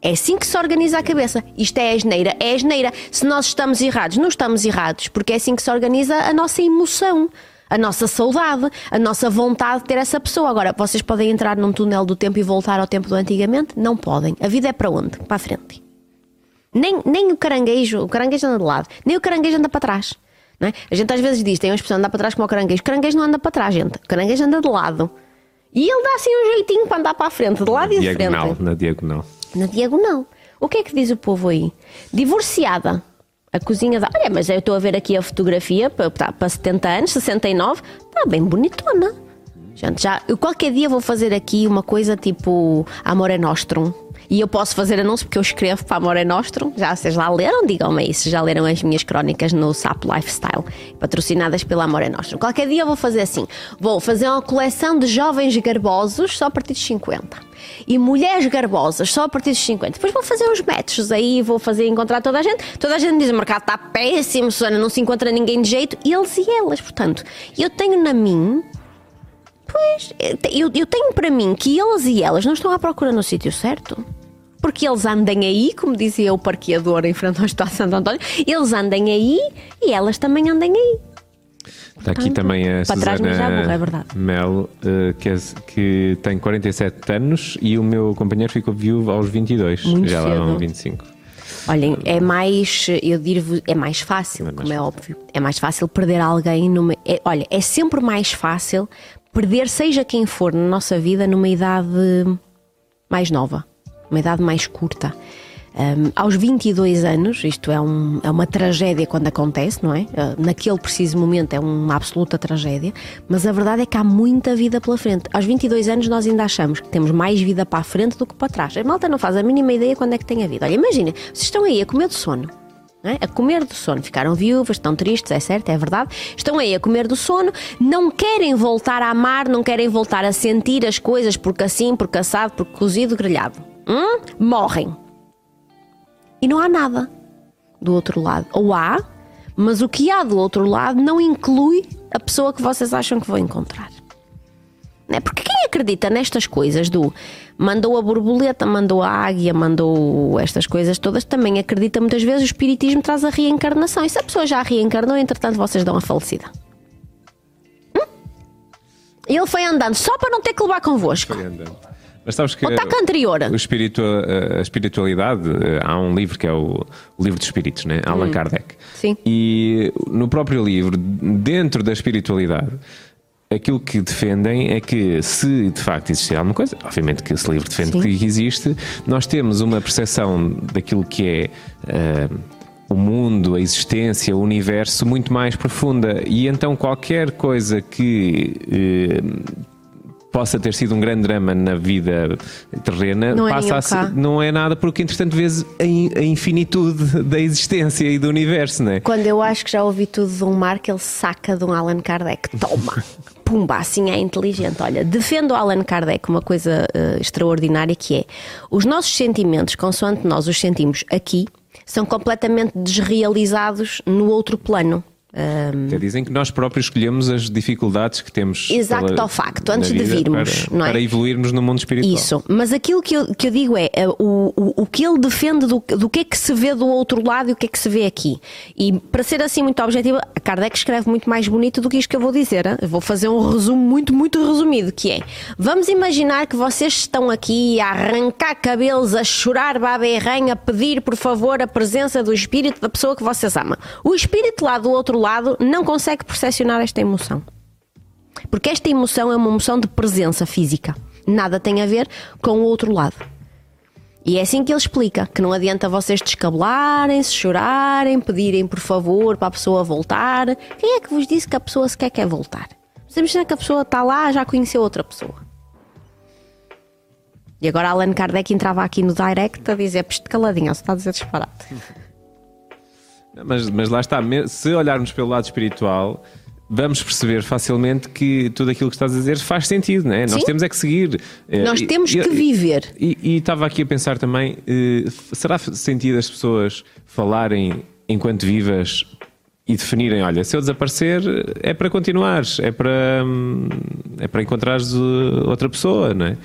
É assim que se organiza a cabeça. Isto é asneira, é asneira. Se nós estamos errados, não estamos errados, porque é assim que se organiza a nossa emoção a nossa saudade, a nossa vontade de ter essa pessoa. Agora, vocês podem entrar num túnel do tempo e voltar ao tempo do antigamente? Não podem. A vida é para onde? Para a frente. Nem, nem o caranguejo, o caranguejo anda de lado, nem o caranguejo anda para trás. Não é? A gente às vezes diz, tem uma expressão, anda para trás como o caranguejo. O caranguejo não anda para trás, gente. O caranguejo anda de lado. E ele dá assim um jeitinho para andar para a frente, de lado na e de frente. Na diagonal. Na diagonal. O que é que diz o povo aí? Divorciada. A cozinha da. Olha, mas eu estou a ver aqui a fotografia para, para 70 anos, 69, está bem bonitona. Gente, já, eu qualquer dia vou fazer aqui uma coisa tipo Amore Nostrum. E eu posso fazer anúncio porque eu escrevo para Amore Nostrum. Já vocês lá leram? Digam-me se já leram as minhas crónicas no SAP Lifestyle, patrocinadas pela Amore Nostrum. Qualquer dia eu vou fazer assim. Vou fazer uma coleção de jovens garbosos só a partir de 50 e mulheres garbosas só a partir dos 50. Depois vou fazer uns metros aí, vou fazer encontrar toda a gente. Toda a gente diz: o mercado está péssimo, Susana, não se encontra ninguém de jeito. Eles e elas, portanto, eu tenho na mim. Pois, eu, eu tenho para mim que eles e elas não estão à procura no sítio certo porque eles andem aí, como dizia o parqueador em frente ao Estado de Santo António, eles andem aí e elas também andem aí. Está aqui também a Susana burro, é verdade. Mel, uh, que, é, que tem 47 anos e o meu companheiro ficou viúvo aos 22. Muito já lá vão 25. Olhem, é mais, eu digo é mais fácil, é mais como é óbvio. É mais fácil perder alguém numa. É, olha, é sempre mais fácil perder, seja quem for na nossa vida, numa idade mais nova, uma idade mais curta. Um, aos 22 anos, isto é, um, é, uma tragédia quando acontece, não é? Uh, naquele preciso momento é uma absoluta tragédia, mas a verdade é que há muita vida pela frente. Aos 22 anos nós ainda achamos que temos mais vida para a frente do que para trás. A malta não faz a mínima ideia quando é que tem a vida. Olha, imagina, vocês estão aí a comer do sono. É? A comer do sono, ficaram viúvas, estão tristes, é certo, é verdade. Estão aí a comer do sono, não querem voltar a amar, não querem voltar a sentir as coisas porque assim, porque assado, porque cozido, grelhado. Hum? Morrem e não há nada do outro lado. Ou há, mas o que há do outro lado não inclui a pessoa que vocês acham que vão encontrar. Não é? Porque quem acredita nestas coisas do mandou a borboleta, mandou a águia, mandou estas coisas todas, também acredita muitas vezes o espiritismo traz a reencarnação. E se a pessoa já reencarnou, entretanto vocês dão a falecida. Hum? Ele foi andando só para não ter que levar convosco. Foi andando. Mas sabes que. Ou anterior. O espiritu, a espiritualidade, há um livro que é o, o livro dos espíritos, né? Allan hum. Kardec. Sim. E no próprio livro, dentro da espiritualidade, aquilo que defendem é que se de facto existir alguma coisa, obviamente que esse livro defende Sim. que existe, nós temos uma percepção daquilo que é. Uh, o mundo, a existência, o universo muito mais profunda e então qualquer coisa que uh, possa ter sido um grande drama na vida terrena, não é passa a ser, não é nada porque entretanto vês a, a, infinitude da existência e do universo, não é? Quando eu acho que já ouvi tudo de um mar que ele saca de um Allan Kardec, toma! Pumba, assim é inteligente. Olha, defendo Allan Kardec uma coisa uh, extraordinária que é os nossos sentimentos, consoante nós os sentimos aqui, são completamente desrealizados no outro plano. Um... Até dizem que nós próprios escolhemos as dificuldades que temos. Exato ao facto, antes de virmos, para, não é? Para evoluirmos no mundo espiritual. Isso, mas aquilo que eu, que eu digo é eh, o, o, o que ele defende do, do que é que se vê do outro lado e o que é que se vê aqui. E para ser assim muito objetivo, a Kardec escreve muito mais bonito do que isto que eu vou dizer. Hein? Eu vou fazer um resumo muito, muito resumido, que é vamos imaginar que vocês estão aqui a arrancar cabelos, a chorar baba e ranha, a pedir por favor a presença do espírito da pessoa que vocês amam. O espírito lá do outro lado lado não consegue percepcionar esta emoção. Porque esta emoção é uma emoção de presença física. Nada tem a ver com o outro lado. E é assim que ele explica: que não adianta vocês descabelarem-se, chorarem, pedirem por favor para a pessoa voltar. Quem é que vos disse que a pessoa sequer quer voltar? Você imagina que a pessoa está lá, já conheceu outra pessoa. E agora Allan Kardec entrava aqui no direct a dizer: peste caladinho, você está a dizer disparate. Mas, mas lá está, se olharmos pelo lado espiritual, vamos perceber facilmente que tudo aquilo que estás a dizer faz sentido, não é? Nós temos é que seguir. Eh, Nós temos e, que viver. E, e, estava aqui a pensar também: eh, será sentido as pessoas falarem enquanto vivas e definirem, olha, se eu desaparecer é para continuares, é para, hum, é para encontrares outra pessoa, não é?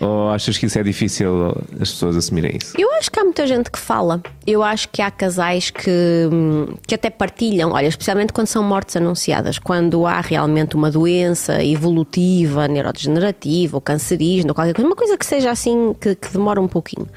Ou achas que isso é difícil as pessoas assumirem isso? Eu acho que há muita gente que fala. Eu acho que há casais que, hum, que até partilham, olha, especialmente quando são mortes anunciadas, quando há realmente uma doença evolutiva, neurodegenerativa ou cancerígena ou qualquer coisa, uma coisa que seja assim, que, que demora um pouquinho.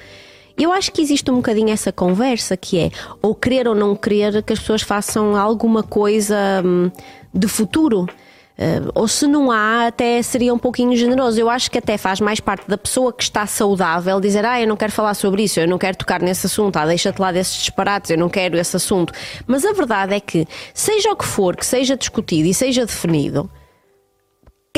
Eu acho que existe um bocadinho essa conversa que é ou querer ou não querer que as pessoas façam alguma coisa hum, de futuro. Uh, ou se não há, até seria um pouquinho generoso. Eu acho que até faz mais parte da pessoa que está saudável dizer: Ah, eu não quero falar sobre isso, eu não quero tocar nesse assunto, ah, deixa-te lá desses disparates, eu não quero esse assunto. Mas a verdade é que, seja o que for que seja discutido e seja definido,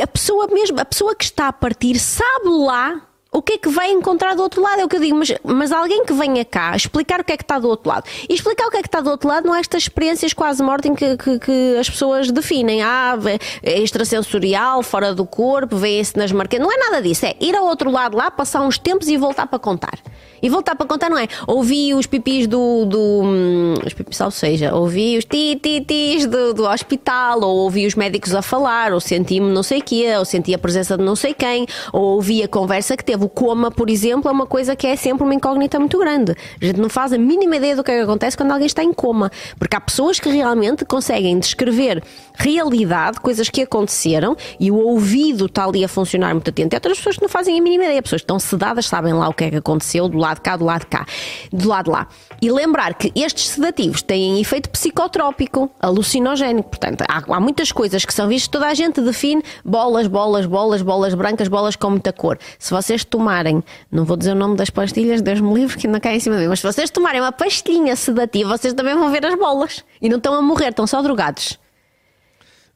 a pessoa mesmo, a pessoa que está a partir sabe lá o que é que vai encontrar do outro lado? É o que eu digo, mas, mas alguém que venha cá explicar o que é que está do outro lado. E explicar o que é que está do outro lado não é estas experiências quase morte em que, que, que as pessoas definem. Ah, é extrasensorial, fora do corpo, vê-se nas marcas. Não é nada disso. É ir ao outro lado lá, passar uns tempos e voltar para contar. E voltar para contar não é ouvi os pipis do. do hum, os pipis, ou seja, ouvi os tititis do, do hospital, ou ouvi os médicos a falar, ou senti-me não sei o quê, ou senti a presença de não sei quem, ou ouvi a conversa que teve o coma, por exemplo, é uma coisa que é sempre uma incógnita muito grande. A gente não faz a mínima ideia do que, é que acontece quando alguém está em coma. Porque há pessoas que realmente conseguem descrever realidade, coisas que aconteceram, e o ouvido está ali a funcionar muito atento. E outras pessoas que não fazem a mínima ideia. Pessoas que estão sedadas sabem lá o que é que aconteceu, do lado de cá, do lado de cá, do lado de lá. E lembrar que estes sedativos têm efeito psicotrópico, alucinogénico. Portanto, há, há muitas coisas que são vistas, toda a gente define bolas, bolas, bolas, bolas brancas, bolas com muita cor. Se vocês tomarem, não vou dizer o nome das pastilhas, Deus me livre que ainda cai em cima de mim, mas se vocês tomarem uma pastilhinha sedativa, vocês também vão ver as bolas. E não estão a morrer, estão só drogados.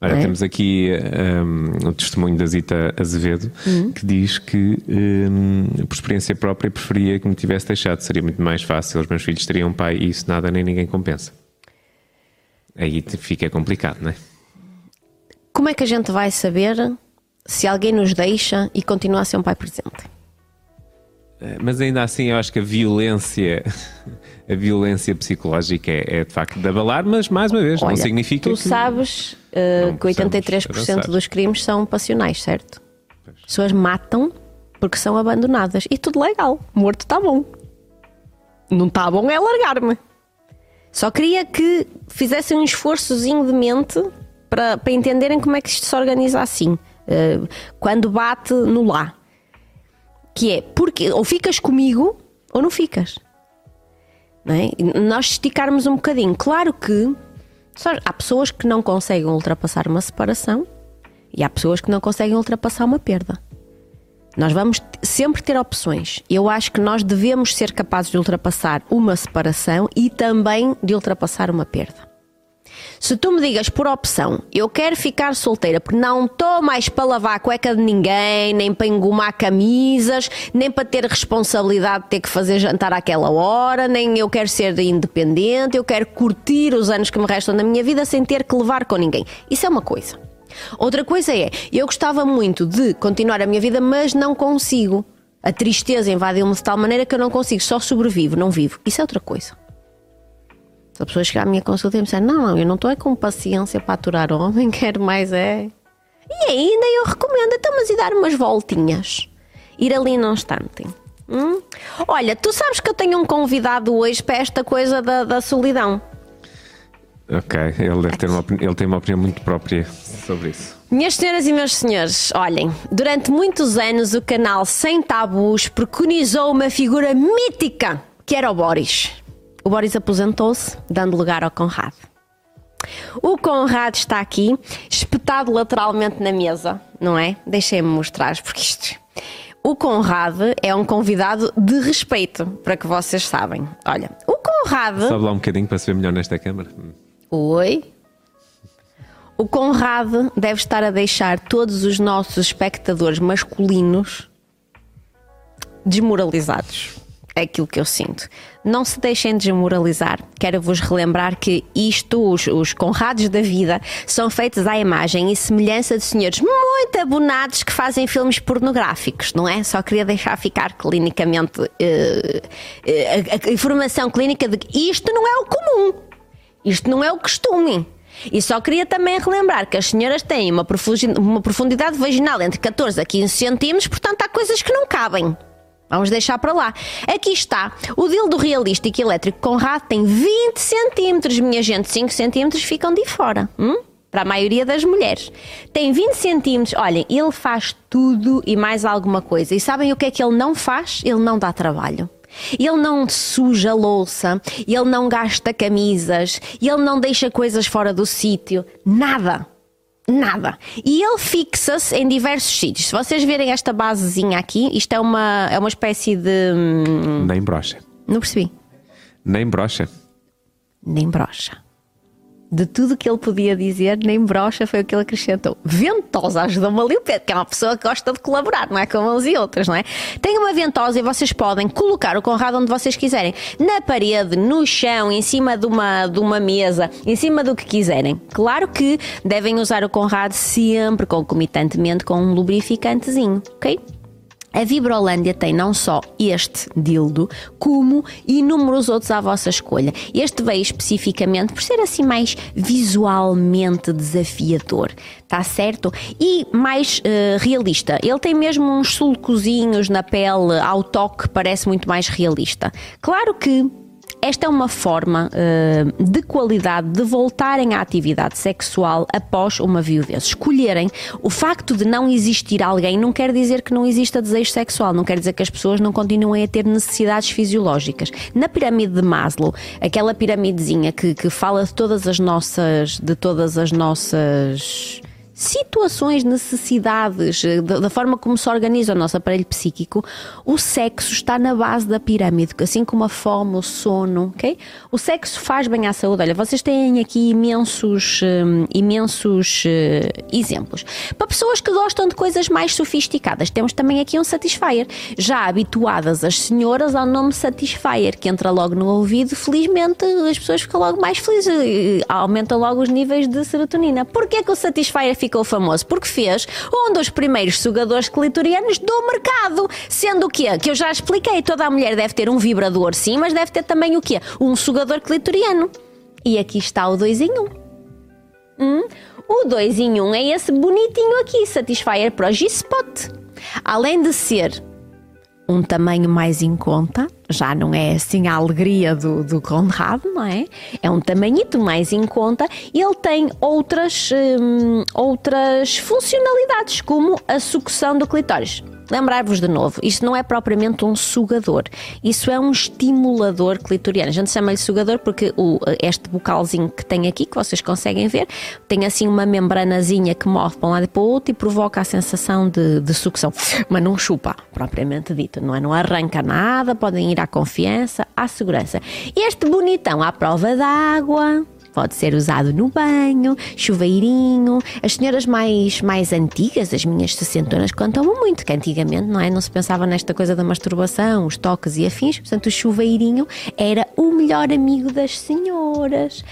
Olha, é? temos aqui um, o testemunho da Zita Azevedo uhum. que diz que, um, por experiência própria, preferia que me tivesse deixado. Seria muito mais fácil, os meus filhos teriam um pai e isso nada nem ninguém compensa. Aí fica complicado, não é? Como é que a gente vai saber se alguém nos deixa e continua a ser um pai presente? Eh, mas ainda assim, eu acho que a violência, a violência psicológica é, é de facto de abalar, mas mais uma vez, Olha, não significa tu que. Tu sabes uh, que 83% avançar. dos crimes são passionais, certo? Pois. As pessoas matam porque são abandonadas. E tudo legal. Morto está bom. Não está bom é largar-me. Só queria que fizessem um esforçozinho de mente para, para entenderem como é que isto se organiza assim. Uh, quando bate no lá que é porque ou ficas comigo ou não ficas. Não é? Nós esticarmos um bocadinho. Claro que há pessoas que não conseguem ultrapassar uma separação e há pessoas que não conseguem ultrapassar uma perda. Nós vamos sempre ter opções. Eu acho que nós devemos ser capazes de ultrapassar uma separação e também de ultrapassar uma perda. Se tu me digas por opção, eu quero ficar solteira porque não estou mais para lavar a cueca de ninguém, nem para engomar camisas, nem para ter responsabilidade de ter que fazer jantar àquela hora, nem eu quero ser independente, eu quero curtir os anos que me restam da minha vida sem ter que levar com ninguém. Isso é uma coisa. Outra coisa é, eu gostava muito de continuar a minha vida, mas não consigo. A tristeza invadiu-me de tal maneira que eu não consigo, só sobrevivo, não vivo. Isso é outra coisa. Se a pessoa chegar à minha consulta e me disser, não, não, eu não estou é com paciência para aturar homem, quero mais é. E ainda eu recomendo, então, mas e dar umas voltinhas? Ir ali num instante. Hum? Olha, tu sabes que eu tenho um convidado hoje para esta coisa da, da solidão. Ok, ele deve ter uma, ele tem uma opinião muito própria sobre isso. Minhas senhoras e meus senhores, olhem, durante muitos anos o canal Sem Tabus preconizou uma figura mítica que era o Boris. O Boris aposentou-se, dando lugar ao Conrado. O Conrado está aqui, espetado lateralmente na mesa, não é? Deixem-me mostrar, porque isto. O Conrado é um convidado de respeito, para que vocês sabem. Olha, o Conrado. Sabe lá um bocadinho para se ver melhor nesta câmara? Oi? O Conrado deve estar a deixar todos os nossos espectadores masculinos desmoralizados aquilo que eu sinto. Não se deixem desmoralizar. Quero vos relembrar que isto, os, os conrados da vida, são feitos à imagem e semelhança de senhores muito abonados que fazem filmes pornográficos, não é? Só queria deixar ficar clinicamente uh, uh, a, a informação clínica de que isto não é o comum, isto não é o costume. E só queria também relembrar que as senhoras têm uma profundidade vaginal entre 14 a 15 centímetros, portanto há coisas que não cabem. Vamos deixar para lá. Aqui está. O dildo realístico elétrico Conrad tem 20 centímetros, minha gente. 5 centímetros ficam de fora. Hum? Para a maioria das mulheres. Tem 20 centímetros. Olhem, ele faz tudo e mais alguma coisa. E sabem o que é que ele não faz? Ele não dá trabalho. Ele não suja louça, ele não gasta camisas, ele não deixa coisas fora do sítio. Nada. Nada. E ele fixa-se em diversos sítios. Se vocês verem esta basezinha aqui, isto é uma, é uma espécie de. Hum, Nem brocha. Não percebi. Nem brocha. Nem brocha de tudo que ele podia dizer, nem brocha foi o que ele acrescentou. Ventosa ajudou-me ali o Pedro, que é uma pessoa que gosta de colaborar, não é? Com uns e outras, não é? Tem uma ventosa e vocês podem colocar o Conrado onde vocês quiserem. Na parede, no chão, em cima de uma, de uma mesa, em cima do que quiserem. Claro que devem usar o Conrado sempre concomitantemente com um lubrificantezinho, ok? A Vibrolândia tem não só este dildo, como inúmeros outros à vossa escolha. Este veio especificamente por ser assim mais visualmente desafiador, tá certo? E mais uh, realista. Ele tem mesmo uns sulcozinhos na pele, ao toque, parece muito mais realista. Claro que esta é uma forma uh, de qualidade de voltarem à atividade sexual após uma viuvez. Escolherem o facto de não existir alguém não quer dizer que não exista desejo sexual, não quer dizer que as pessoas não continuem a ter necessidades fisiológicas. Na pirâmide de Maslow, aquela piramidezinha que, que fala de todas as nossas, de todas as nossas situações, necessidades, eh, da, forma como se organiza o nosso aparelho psíquico, o sexo está na base da pirâmide, assim como a fome, o sono, ok? O sexo faz bem à saúde. Olha, vocês têm aqui imensos, um, imensos uh, exemplos. Para pessoas que gostam de coisas mais sofisticadas, temos também aqui um Satisfyer. Já habituadas as senhoras ao nome Satisfyer, que entra logo no ouvido, felizmente as pessoas ficam logo mais felizes, aumenta logo os níveis de serotonina. Porquê que o Satisfyer fica ficou famoso? Porque fez um dos primeiros sugadores clitorianos do mercado. Sendo o quê? Que eu já expliquei, toda a mulher deve ter um vibrador sim, mas deve ter também o quê? Um sugador clitoriano. E aqui está o 2 em 1. Um. Hum? O 2 em 1 um é esse bonitinho aqui, Satisfyer Pro G-Spot. Além de ser um tamanho mais em conta, já não é assim a alegria do, do Conrad, não é? É um tamanhito mais em conta e ele tem outras, hum, outras funcionalidades, como a sucção do clitóris. Lembrar-vos de novo, isto não é propriamente um sugador, isso é um estimulador clitoriano. A gente chama-lhe sugador porque o, este bocalzinho que tem aqui, que vocês conseguem ver, tem assim uma membranazinha que move para um lado e para o outro e provoca a sensação de, de sucção. Mas não chupa, propriamente dito, não é? Não arranca nada, podem ir à confiança, à segurança. Este bonitão à prova d'água Pode ser usado no banho, chuveirinho. As senhoras mais, mais antigas, as minhas sessentonas, contam-me muito que antigamente não, é? não se pensava nesta coisa da masturbação, os toques e afins. Portanto, o chuveirinho era o melhor amigo das senhoras.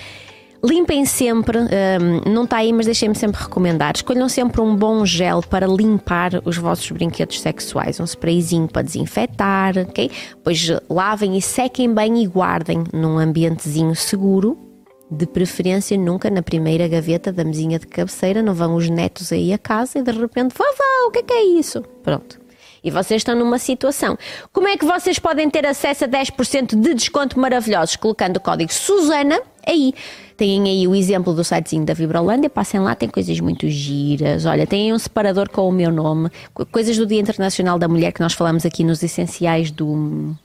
Limpem sempre, um, não está aí, mas deixem-me sempre recomendar. Escolham sempre um bom gel para limpar os vossos brinquedos sexuais, um sprayzinho para desinfetar, ok? Pois lavem e sequem bem e guardem num ambientezinho seguro. De preferência, nunca na primeira gaveta da mesinha de cabeceira. Não vão os netos aí a casa e de repente, vovó, o que é, que é isso? Pronto. E vocês estão numa situação. Como é que vocês podem ter acesso a 10% de desconto maravilhosos? Colocando o código Susana aí. Têm aí o exemplo do sitezinho da Vibrolândia, passem lá, tem coisas muito giras. Olha, tem um separador com o meu nome, coisas do Dia Internacional da Mulher que nós falamos aqui nos essenciais do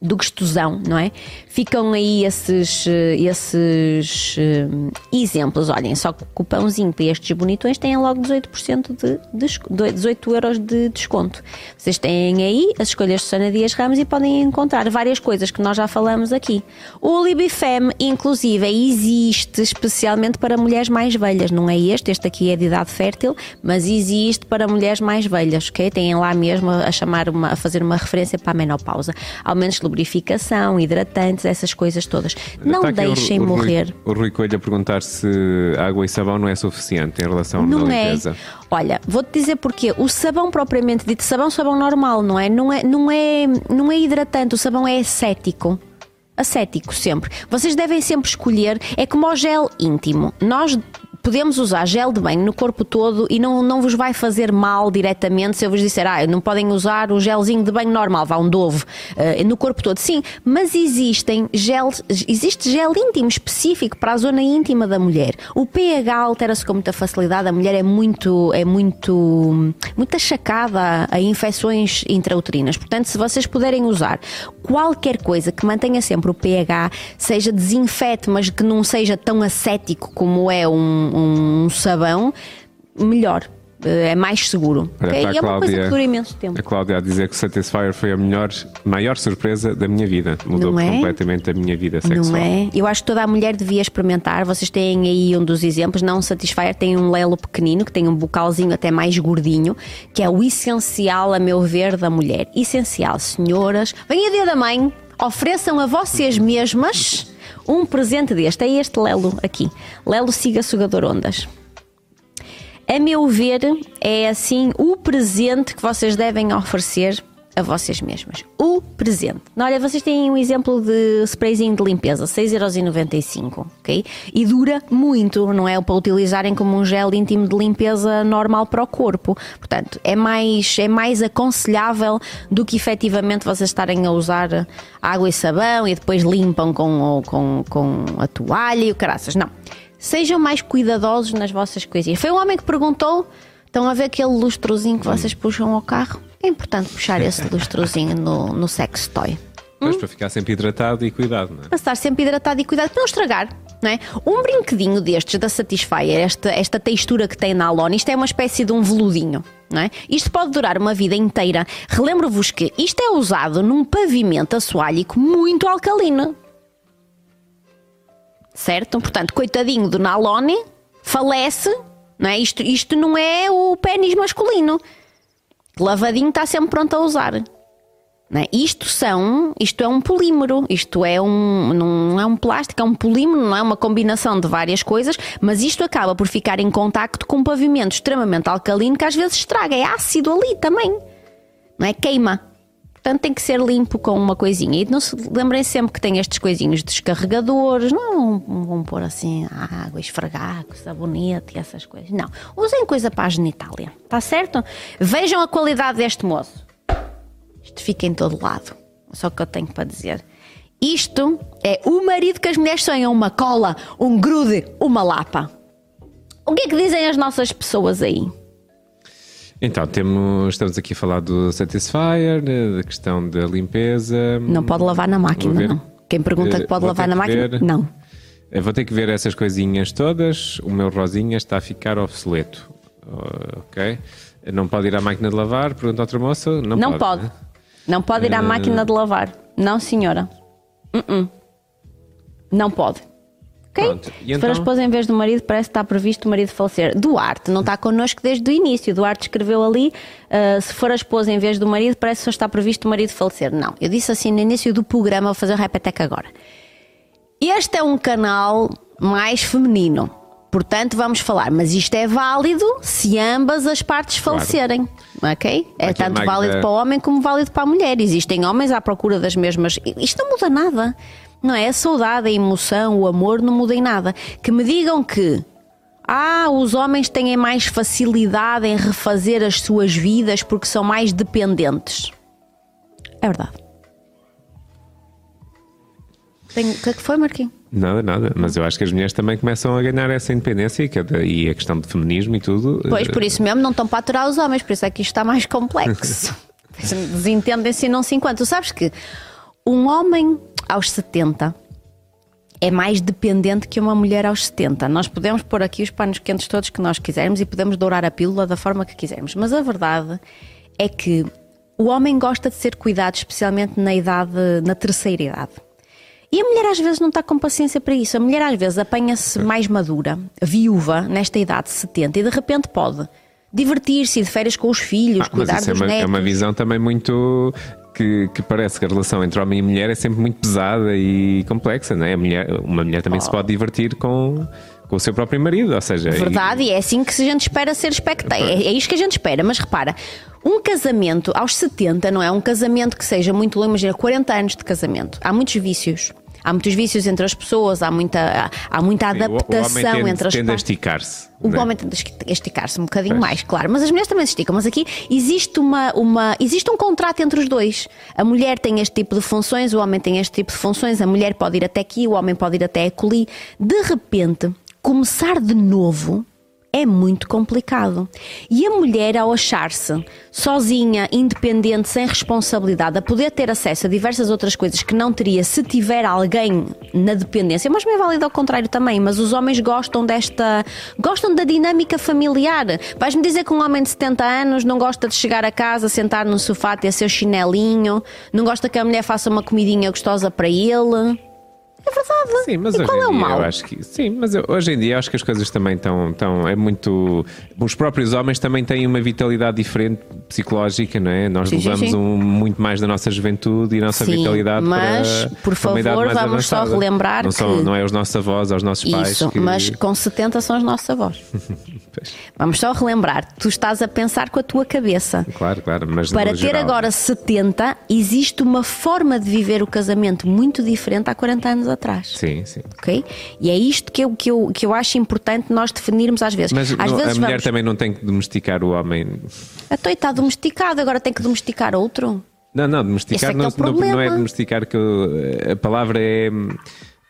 do gostosão, não é? Ficam aí esses, eh, esses uh, exemplos. Olhem, só que o cupãozinho para estes bonitões têm logo 18% de, de 18 euros de desconto. Vocês têm aí as escolhas de Susana Dias Ramos e podem encontrar várias coisas que nós já falamos aqui. O Libifem, inclusive, existe especialmente para mulheres mais velhas. Não é este, este aqui é de idade fértil, mas existe para mulheres mais velhas, ok? Têm lá mesmo a chamar uma, a fazer uma referência para a menopausa. Ao menos lubrificação, hidratantes, essas coisas todas. Não deixem o, o morrer. Rui, o Rui Coelho a perguntar se água e sabão não é suficiente em relação não à é. limpeza. É. Olha, vou-te dizer porque o sabão propriamente dito, sabão, sabão normal, não é? Não é, não é, não é hidratante, o sabão é acético acético sempre. Vocês devem sempre escolher, é como o gel íntimo. Nós podemos usar gel de banho no corpo todo e não, não vos vai fazer mal diretamente se eu vos disser, ah, não podem usar o gelzinho de banho normal, vá um Dove uh, no corpo todo. Sim, mas existem gel, existe gel íntimo específico para a zona íntima da mulher. O pH altera-se com muita facilidade, a mulher é muito, é muito, muito achacada a infecções intrauterinas. Portanto, se vocês puderem usar qualquer coisa que mantenha sempre o pH, seja desinfete, mas que não seja tão acético como é um, um sabão, melhor é mais seguro. Olha, okay? E é uma coisa que dura imenso tempo. A Cláudia a dizer que o Satisfyer foi a melhor, maior surpresa da minha vida. Mudou é? completamente a minha vida sexual. Não é? Eu acho que toda a mulher devia experimentar. Vocês têm aí um dos exemplos. Não Satisfyer, tem um lelo pequenino, que tem um bocalzinho até mais gordinho, que é o essencial, a meu ver, da mulher. Essencial, senhoras. Venha dia da mãe, ofereçam a vocês mesmas um presente deste. É este Lelo aqui. Lelo Siga Sugador Ondas. A meu ver, é assim o presente que vocês devem oferecer a vocês mesmas. O presente. Olha, vocês têm um exemplo de sprayzinho de limpeza, 6,95€, ok? E dura muito, não é? Para utilizarem como um gel íntimo de limpeza normal para o corpo. Portanto, é mais, é mais aconselhável do que efetivamente vocês estarem a usar água e sabão e depois limpam com, com, com a toalha e o caraças. Não. Sejam mais cuidadosos nas vossas coisinhas. Foi um homem que perguntou: estão a ver aquele lustrozinho que vocês puxam ao carro? É importante puxar esse lustrozinho no, no sex toy. Mas hum? para ficar sempre hidratado e cuidado, não é? Para estar sempre hidratado e cuidado, para não estragar. Não é? Um brinquedinho destes da Satisfyer, esta, esta textura que tem na Alon, isto é uma espécie de um veludinho. Não é? Isto pode durar uma vida inteira. Relembro-vos que isto é usado num pavimento assoalhico muito alcalino certo? Portanto, coitadinho do Nalone, falece, não é? Isto, isto não é o pênis masculino. Lavadinho está sempre pronto a usar. É? Isto são, isto é um polímero, isto é um, não é um plástico, é um polímero, não é uma combinação de várias coisas, mas isto acaba por ficar em contacto com um pavimento extremamente alcalino que às vezes estraga, é ácido ali também, não é? Queima. Portanto, tem que ser limpo com uma coisinha. E não se lembrem sempre que tem estes coisinhos descarregadores. Não vão pôr assim água, esfregar, sabonete e essas coisas. Não. Usem coisa para a genitália. Está certo? Vejam a qualidade deste moço. Isto fica em todo lado. Só que eu tenho para dizer. Isto é o marido que as mulheres sonham: uma cola, um grude, uma lapa. O que é que dizem as nossas pessoas aí? Então, temos, estamos aqui a falar do Satisfyer, da questão da limpeza. Não pode lavar na máquina, não. Quem pergunta que pode Vou lavar na máquina, ver. não. Eu vou ter que ver essas coisinhas todas. O meu rosinha está a ficar obsoleto. Ok? Não pode ir à máquina de lavar? Pergunta outra moça. Não, não pode. pode. Não pode ir à uh... máquina de lavar. Não, senhora. Uh -uh. Não pode. Ok? Se então... for a esposa em vez do marido, parece que está previsto o marido falecer. Duarte não está connosco desde o início. Duarte escreveu ali: uh, se for a esposa em vez do marido, parece que só está previsto o marido falecer. Não, eu disse assim no início do programa, vou fazer o repetec agora. Este é um canal mais feminino. Portanto, vamos falar, mas isto é válido se ambas as partes falecerem, claro. ok? É Aqui tanto válido para o homem como válido para a mulher. Existem homens à procura das mesmas. Isto não muda nada, não é? A saudade, a emoção, o amor não muda em nada. Que me digam que ah, os homens têm mais facilidade em refazer as suas vidas porque são mais dependentes. É verdade. Tem... O que é que foi, Marquinhos? Nada, nada. Mas eu acho que as mulheres também começam a ganhar essa independência e, e a questão de feminismo e tudo. Pois, por isso mesmo não estão para aturar os homens, por isso é que isto está mais complexo. Desentendem-se e não se enquanto. Tu sabes que um homem aos 70 é mais dependente que uma mulher aos 70. Nós podemos pôr aqui os panos quentes todos que nós quisermos e podemos dourar a pílula da forma que quisermos, mas a verdade é que o homem gosta de ser cuidado, especialmente na idade, na terceira idade. E a mulher às vezes não está com paciência para isso. A mulher às vezes apanha-se mais madura, viúva, nesta idade de 70, e de repente pode divertir-se, ir de férias com os filhos, ah, cuidar dos é uma, netos. É uma visão também muito que, que, parece que a relação entre homem e mulher é sempre muito pesada e complexa, não é? Mulher, uma mulher também oh. se pode divertir com, com o seu próprio marido, ou seja... Verdade, e é assim que a gente espera ser expectante. É, é isto que a gente espera, mas repara, um casamento aos 70 não é um casamento que seja muito longo, imagina 40 anos de casamento. Há muitos vícios. Há muitos vícios entre as pessoas, há muita, há muita adaptação o, o entre as tende a esticar-se. O é? homem tende a esticar-se um bocadinho mais, claro. Mas as mulheres também se esticam. Mas aqui existe, uma, uma, existe um contrato entre os dois. A mulher tem este tipo de funções, o homem tem este tipo de funções. A mulher pode ir até aqui, o homem pode ir até acolhi. De repente, começar de novo é muito complicado. E a mulher, ao achar-se sozinha, independente, sem responsabilidade, a poder ter acesso a diversas outras coisas que não teria se tiver alguém na dependência, mas é válido ao contrário também, mas os homens gostam desta. gostam da dinâmica familiar. Vais-me dizer que um homem de 70 anos não gosta de chegar a casa, sentar no sofá, ter seu chinelinho, não gosta que a mulher faça uma comidinha gostosa para ele? É verdade. Sim, mas e hoje qual é o mal? Eu acho que, sim, mas eu, hoje em dia acho que as coisas também estão, estão. É muito. Os próprios homens também têm uma vitalidade diferente psicológica, não é? Nós sim, levamos sim, Um, muito mais da nossa juventude e a nossa sim, vitalidade mas, para, por favor, vamos avançada. só relembrar não que. São, não é os nossos avós, é os nossos pais. Isso, que... mas com 70 são os nossos avós. vamos só relembrar. Tu estás a pensar com a tua cabeça. Claro, claro. Mas para ter geral... agora 70, existe uma forma de viver o casamento muito diferente há 40 anos atrás. Sim, sim. Ok? E é isto que eu, que eu, que eu acho importante nós definirmos às vezes. Mas às não, vezes a mulher vamos... também não tem que domesticar o homem. Então está domesticado, agora tem que domesticar outro. Não, não, domesticar é, não, é não, é domesticar, que eu, a palavra é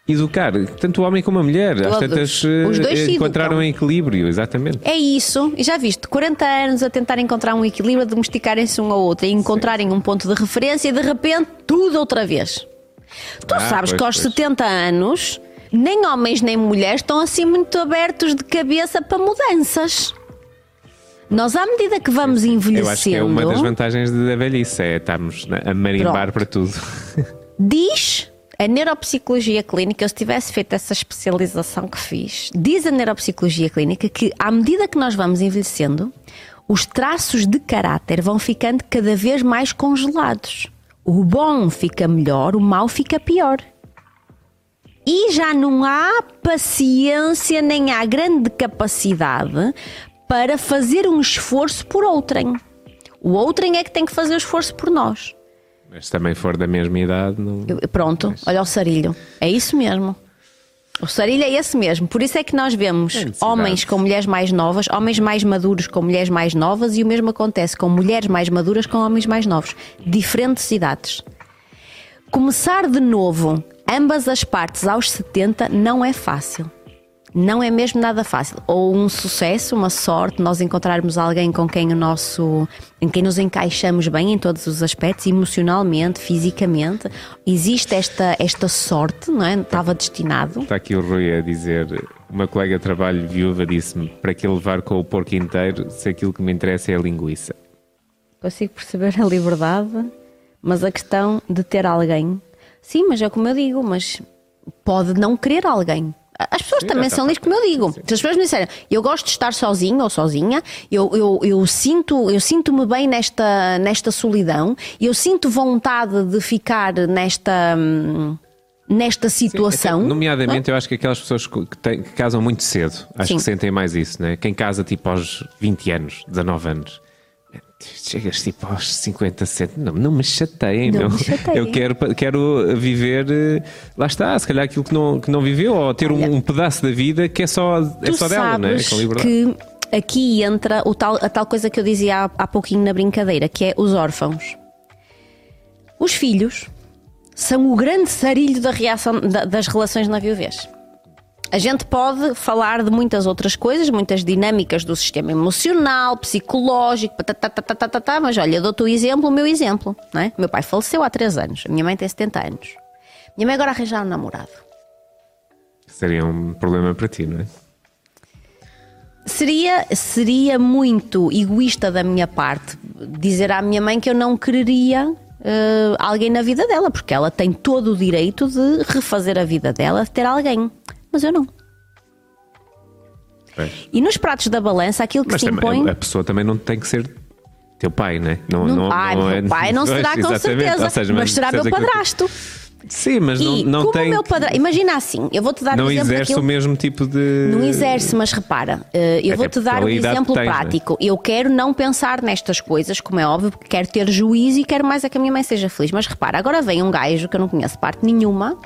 educar, tanto o homem como a mulher. Todos. Às tantas Os dois eh, encontraram um equilíbrio, exatamente. É isso, e já viste, 40 anos a tentar encontrar um equilíbrio, a domesticarem-se um ao outro, e encontrarem Sim. um ponto de referência e de repente tudo outra vez. Tu ah, sabes pois, que aos pois. 70 anos, nem homens nem mulheres estão assim muito abertos de cabeça para mudanças. Nós, à medida que vamos envelhecendo. Eu acho que é uma das vantagens da velhice, é estarmos a marimbar Pronto. para tudo. Diz a neuropsicologia clínica, se tivesse feito essa especialização que fiz, diz a neuropsicologia clínica que à medida que nós vamos envelhecendo, os traços de caráter vão ficando cada vez mais congelados. O bom fica melhor, o mau fica pior. E já não há paciência nem há grande capacidade para fazer um esforço por outrem. O outrem é que tem que fazer o esforço por nós. Mas se também for da mesma idade. Não... Pronto, Mas... olha o sarilho. É isso mesmo. O sarilho é esse mesmo. Por isso é que nós vemos é homens com mulheres mais novas, homens mais maduros com mulheres mais novas e o mesmo acontece com mulheres mais maduras com homens mais novos. Diferentes idades. Começar de novo, ambas as partes aos 70, não é fácil não é mesmo nada fácil. Ou um sucesso, uma sorte, nós encontrarmos alguém com quem o nosso, em quem nos encaixamos bem em todos os aspectos, emocionalmente, fisicamente. Existe esta, esta sorte, não é? Estava destinado. Está aqui o Rui a dizer, uma colega de trabalho viúva disse-me para que levar com o porco inteiro se aquilo que me interessa é a linguiça. Consigo perceber a liberdade, mas a questão de ter alguém. Sim, mas é como eu digo, mas pode não querer alguém As pessoas Sim, também são lixo, como eu digo. Se as pessoas me disserem, eu gosto de estar sozinho ou sozinha, eu, eu, eu sinto, eu sinto-me bem nesta, nesta solidão, eu sinto vontade de ficar nesta. Nesta situação. Sim, nomeadamente, eu acho que aquelas pessoas que, têm, que casam muito cedo, acho Sim. que sentem mais isso, né? Quem casa tipo aos 20 anos, 19 anos. Chegas tipo aos 57, não, não me chateiem, não, Me chateiem. Eu quero, quero viver, eh, lá está, se calhar aquilo que não, que não viveu, ou ter um, um pedaço da vida que é só, é só dela, não é? Com liberdade. Que aqui entra o tal, a tal coisa que eu dizia há, há pouquinho na brincadeira, que é os órfãos. Os filhos são o grande sarilho da reação, da, das relações na viuvez. A gente pode falar de muitas outras coisas, muitas dinâmicas do sistema emocional, psicológico, mas olha, dou-te o exemplo, o meu exemplo. Não é? Meu pai faleceu há 3 anos, a minha mãe tem 70 anos. Minha mãe agora arranjar um namorado. Seria um problema para ti, não é? Seria, seria muito egoísta da minha parte dizer à minha mãe que eu não quereria uh, alguém na vida dela, porque ela tem todo o direito de refazer a vida dela, de ter alguém. Mas eu não. É. E nos pratos da balança, aquilo que Mas se impõe. A pessoa também não tem que ser teu pai, né? não, não, não, ah, não meu é... pai não será com certeza, seja, mas, mas será meu padrasto. Sim, mas não, não como tem. Meu padrão, imagina assim, eu vou-te dar não um exemplo. Não exerce o mesmo tipo de. Não exerce, mas repara, eh, eu vou-te dar um exemplo tens, prático. Né? Eu quero não pensar nestas coisas, como é óbvio, porque quero ter juízo e quero mais é que a minha mãe seja feliz. Mas repara, agora vem um gajo que eu não conheço parte nenhuma,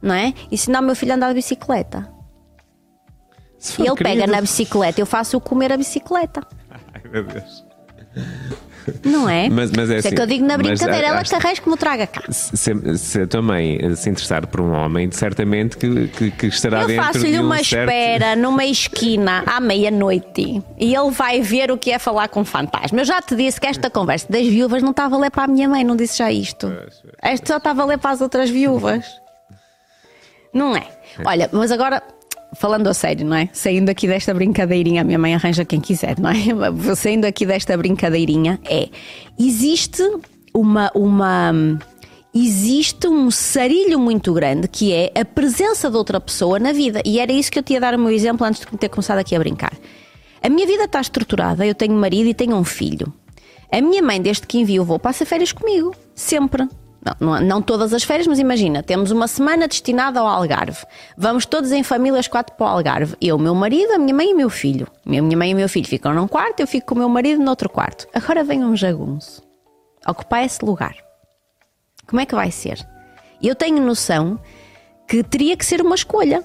não é? Ensinar o meu filho a andar de bicicleta. E ele querido. pega na bicicleta, eu faço-o comer a bicicleta. Ai meu Deus. Não é? Mas, mas é, assim, é que eu assim, digo na brincadeira, ela que arranja como traga cá. Se, se a tua mãe se interessar por um homem, certamente que, que, que estará eu dentro de Eu faço-lhe um uma certo... espera numa esquina à meia-noite e ele vai ver o que é falar com fantasma. Eu já te disse que esta conversa das viúvas não estava a ler para a minha mãe, não disse já isto. Esta só estava a ler para as outras viúvas. Não é? Olha, mas agora falando a sério, não é? Saindo aqui desta brincadeirinha, a minha mãe arranja quem quiser, não é? Saindo aqui desta brincadeirinha, é. Existe uma. uma existe um sarilho muito grande que é a presença de outra pessoa na vida. E era isso que eu tinha a dar o meu exemplo antes de ter começado aqui a brincar. A minha vida está estruturada, eu tenho marido e tenho um filho. A minha mãe, desde que enviou, vou passa férias comigo, sempre. Não, não, todas as férias, mas imagina, temos uma semana destinada ao Algarve. Vamos todos em famílias quatro para o Algarve. Eu, meu marido, a minha mãe e o meu filho. Minha mãe e o meu filho ficam num quarto, eu fico com o meu marido no outro quarto. Agora vem um jagunço ocupar esse lugar. Como é que vai ser? Eu tenho noção que teria que ser uma escolha.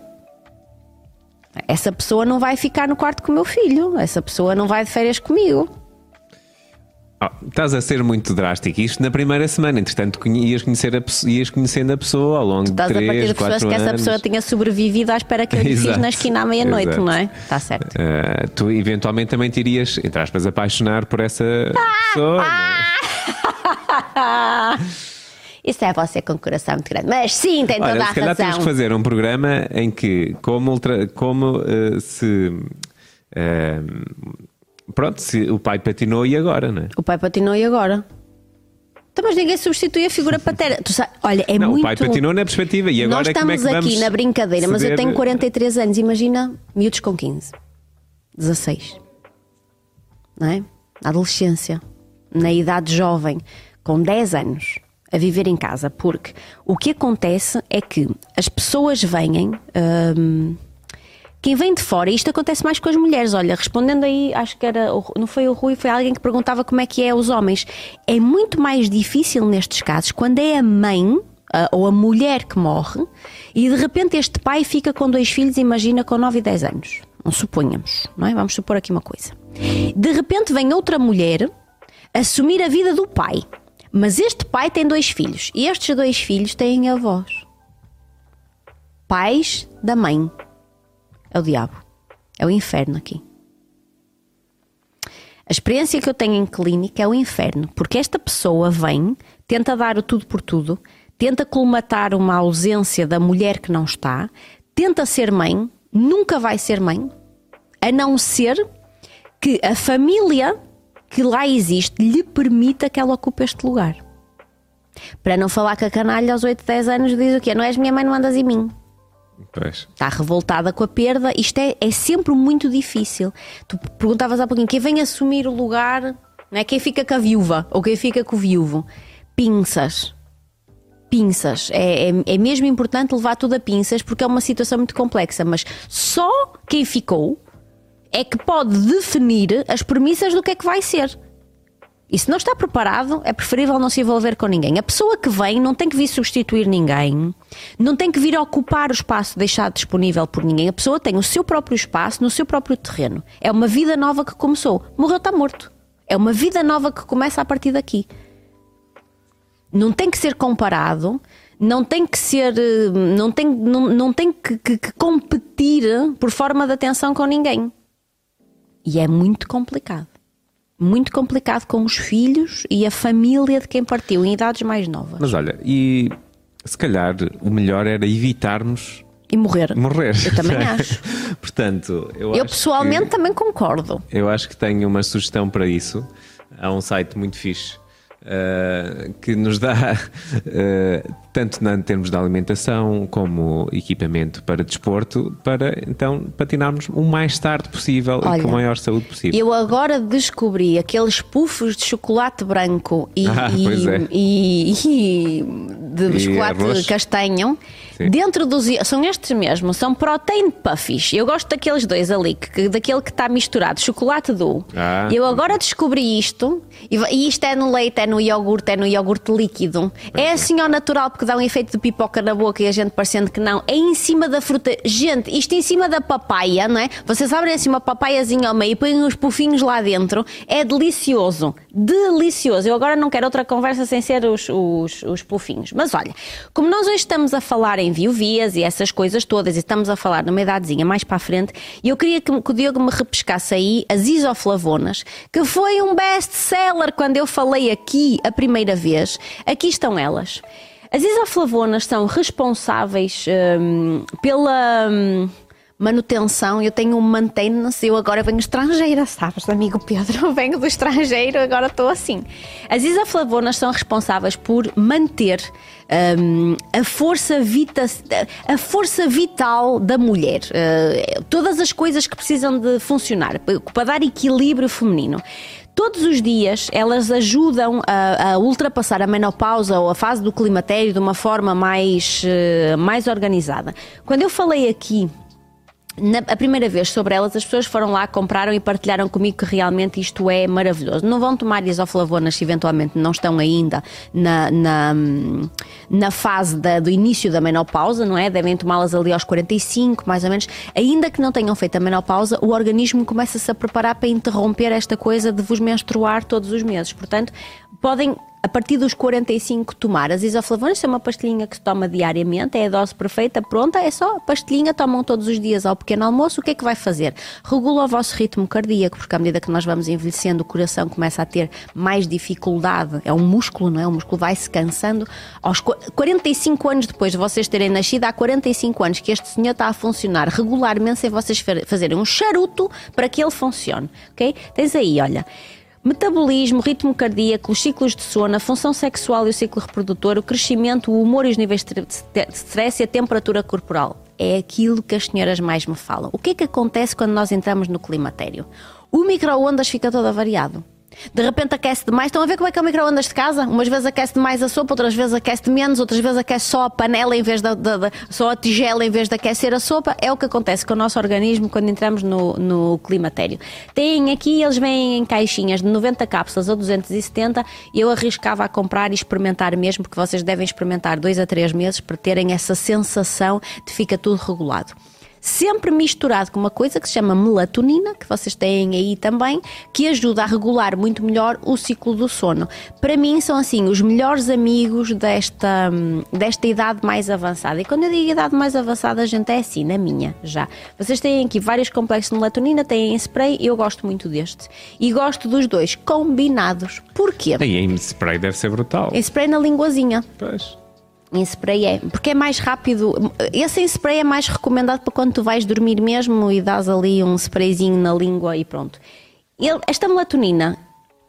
Essa pessoa não vai ficar no quarto com o meu filho, essa pessoa não vai de férias comigo. Oh, estás a ser muito drástico. Isto na primeira semana, entretanto, ias, conhecer a, ias conhecendo a pessoa ao longo estás de 3, a partir de pessoas que essa pessoa tinha sobrevivido à espera que eu lhe fiz na esquina à meia-noite, não é? Está certo. Uh, tu eventualmente também te irias, entre aspas, apaixonar por essa ah, pessoa. Ah, Isso é você com um coração muito grande. Mas sim, tem Olha, toda a se calhar razão. temos que fazer um programa em que, como, ultra, como uh, se. Uh, Pronto, se o pai patinou e agora, não é? O pai patinou e agora. Então, mas ninguém substitui a figura paterna. Sabes, olha, é não, muito. O pai patinou na perspectiva e agora Nós estamos é como é aqui na brincadeira, mas eu tenho 43 anos. Imagina miúdos com 15, 16, não é? Na adolescência, na idade jovem, com 10 anos, a viver em casa. Porque o que acontece é que as pessoas vêm. Hum, quem vem de fora, isto acontece mais com as mulheres. Olha, respondendo aí, acho que era, não foi o Rui, foi alguém que perguntava como é que é os homens. É muito mais difícil nestes casos quando é a mãe ou a mulher que morre e de repente este pai fica com dois filhos, imagina, com 9 e 10 anos. Não suponhamos, não é? Vamos supor aqui uma coisa. De repente vem outra mulher assumir a vida do pai. Mas este pai tem dois filhos e estes dois filhos têm avós. Pais da mãe. É o diabo. É o inferno aqui. A experiência que eu tenho em clínica é o inferno, porque esta pessoa vem, tenta dar o tudo por tudo, tenta colmatar uma ausência da mulher que não está, tenta ser mãe, nunca vai ser mãe, a não ser que a família que lá existe lhe permita que ela ocupe este lugar. Para não falar que a canalha aos 8, 10 anos diz o quê? Não és minha mãe, não andas em mim. Pois. Está revoltada com a perda. Isto é, é sempre muito difícil. Tu perguntavas há pouquinho quem vem assumir o lugar, não é? quem fica com a viúva ou quem fica com o viúvo. Pinças. Pinças. É, é, é mesmo importante levar tudo a pinças porque é uma situação muito complexa. Mas só quem ficou é que pode definir as premissas do que é que vai ser. E se não está preparado, é preferível não se envolver com ninguém. A pessoa que vem não tem que vir substituir ninguém, não tem que vir ocupar o espaço deixado disponível por ninguém. A pessoa tem o seu próprio espaço no seu próprio terreno. É uma vida nova que começou. Morreu, está morto. É uma vida nova que começa a partir daqui. Não tem que ser comparado, não tem que ser, não tem, não, não tem que, que, que competir por forma de atenção com ninguém. E é muito complicado muito complicado com os filhos e a família de quem partiu em idades mais novas. Mas olha, e se calhar o melhor era evitarmos e morrer. Morrer. Eu também acho. Portanto, eu, eu pessoalmente também concordo. Eu acho que tenho uma sugestão para isso. Há um site muito fixe uh, que nos dá, uh, tanto em termos de alimentação como equipamento para desporto, para então patinarmos o mais tarde possível Olha, e com a maior saúde possível. Eu agora descobri aqueles puffs de chocolate branco e, ah, e, é. e, e de chocolate arroz. castanho Sim. Dentro dos. São estes mesmo, são protein puffies. Eu gosto daqueles dois ali, que, daquele que está misturado, chocolate do. Ah, eu agora descobri isto, e, isto é no leite, é no iogurte, é no iogurte líquido. É assim ao natural, porque dá um efeito de pipoca na boca e a gente parecendo que não. É em cima da fruta. Gente, isto em cima da papaya, não é? Vocês abrem assim uma papaiazinha ao meio e põem os pufinhos lá dentro. É delicioso. Delicioso. Eu agora não quero outra conversa sem ser os, os, os pufinhos. Mas olha, como nós hoje estamos a falar em vias e essas coisas todas, e estamos a falar numa idadezinha mais para a frente, e eu queria que, que o Diogo me repescasse aí as isoflavonas, que foi um best-seller quando eu falei aqui a primeira vez. Aqui estão elas. As isoflavonas são responsáveis hum, pela. Hum, manutenção, eu tenho um maintenance, eu agora venho estrangeira, sabes, amigo Pedro? Eu venho do estrangeiro, agora estou assim. As isoflavonas são responsáveis por manter um, a, força vita, a força vital da mulher. Uh, todas as coisas que precisam de funcionar para dar equilíbrio feminino. Todos os dias elas ajudam a, a, ultrapassar a menopausa ou a fase do climatério de uma forma mais, uh, mais organizada. Quando eu falei aqui na, a primeira vez sobre elas, as pessoas foram lá, compraram e partilharam comigo que realmente isto é maravilhoso. Não vão tomar isoflavonas se eventualmente não estão ainda na, na, na fase da, do início da menopausa, não é? Devem tomá-las ali aos 45, mais ou menos. Ainda que não tenham feito a menopausa, o organismo começa-se a preparar para interromper esta coisa de vos menstruar todos os meses. Portanto, podem a partir dos 45 tomar as isoflavonas, é uma pastilhinha que se toma diariamente, é a dose perfeita, pronta, é só pastilhinha, tomam todos os dias ao pequeno almoço, o que é que vai fazer? Regula o vosso ritmo cardíaco, porque à medida que nós vamos envelhecendo, o coração começa a ter mais dificuldade, é um músculo, não é? O músculo vai se cansando. Aos 45 anos depois de vocês terem nascido, há 45 anos que este senhor está a funcionar regularmente sem vocês fazerem um charuto para que ele funcione, ok? Tens aí, olha metabolismo, ritmo cardíaco, os ciclos de sono, a função sexual e o ciclo reprodutor, o crescimento, o humor e os níveis de stress e a temperatura corporal. É aquilo que as senhoras mais me falam. O que é que acontece quando nós entramos no climatério? O micro-ondas fica todo avariado. De repente aquece demais. Estão a ver como é que é o micro-ondas de casa? Umas vezes aquece demais a sopa, outras vezes aquece menos, outras vezes aquece só a panela em vez da, da, da, só a tigela em vez de aquecer a sopa. É o que acontece com o nosso organismo quando entramos no, no climatério. Tem aqui, eles vêm em caixinhas de 90 cápsulas a 270. Eu arriscava a comprar e experimentar mesmo, porque vocês devem experimentar dois a três meses para terem essa sensação de fica tudo regulado sempre misturado com uma coisa que se chama melatonina, que vocês têm aí também, que ajuda a regular muito melhor o ciclo do sono. Para mim, são assim os melhores amigos desta, desta idade mais avançada. E quando eu digo idade mais avançada, a gente é assim, na minha já. Vocês têm aqui vários complexos de melatonina, têm em spray, eu gosto muito deste. E gosto dos dois combinados. Porquê? E em spray deve ser brutal. Em spray na linguazinha. Pois. Em spray é, porque é mais rápido. Esse em spray é mais recomendado para quando tu vais dormir mesmo e dás ali um sprayzinho na língua e pronto. Ele, esta melatonina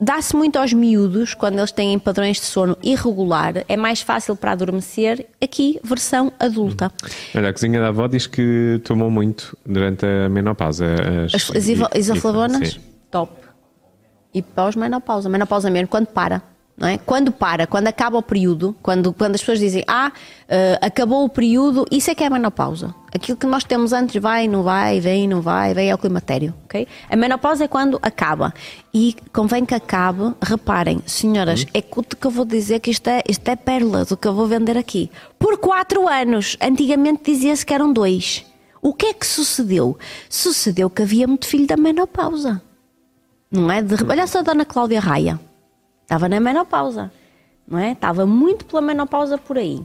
dá-se muito aos miúdos quando eles têm padrões de sono irregular, é mais fácil para adormecer. Aqui, versão adulta. Olha, a cozinha da avó diz que tomou muito durante a menopausa. As, as isoflavonas? Top. E pós-menopausa. Menopausa mesmo, quando para. É? Quando para, quando acaba o período, quando, quando as pessoas dizem, ah, uh, acabou o período, isso é que é a menopausa. Aquilo que nós temos antes vai, não vai, vem, não vai, vem é o climatério, ok? A menopausa é quando acaba. E convém que acabe, reparem, senhoras, hum. é que eu vou dizer que isto é, isto é pérola do que eu vou vender aqui. Por quatro anos, antigamente dizia-se que eram dois. O que é que sucedeu? Sucedeu que havia muito filho da menopausa. Não é? De... Olha só a dona Cláudia Raia. Estava na menopausa, não é? Estava muito pela menopausa por aí.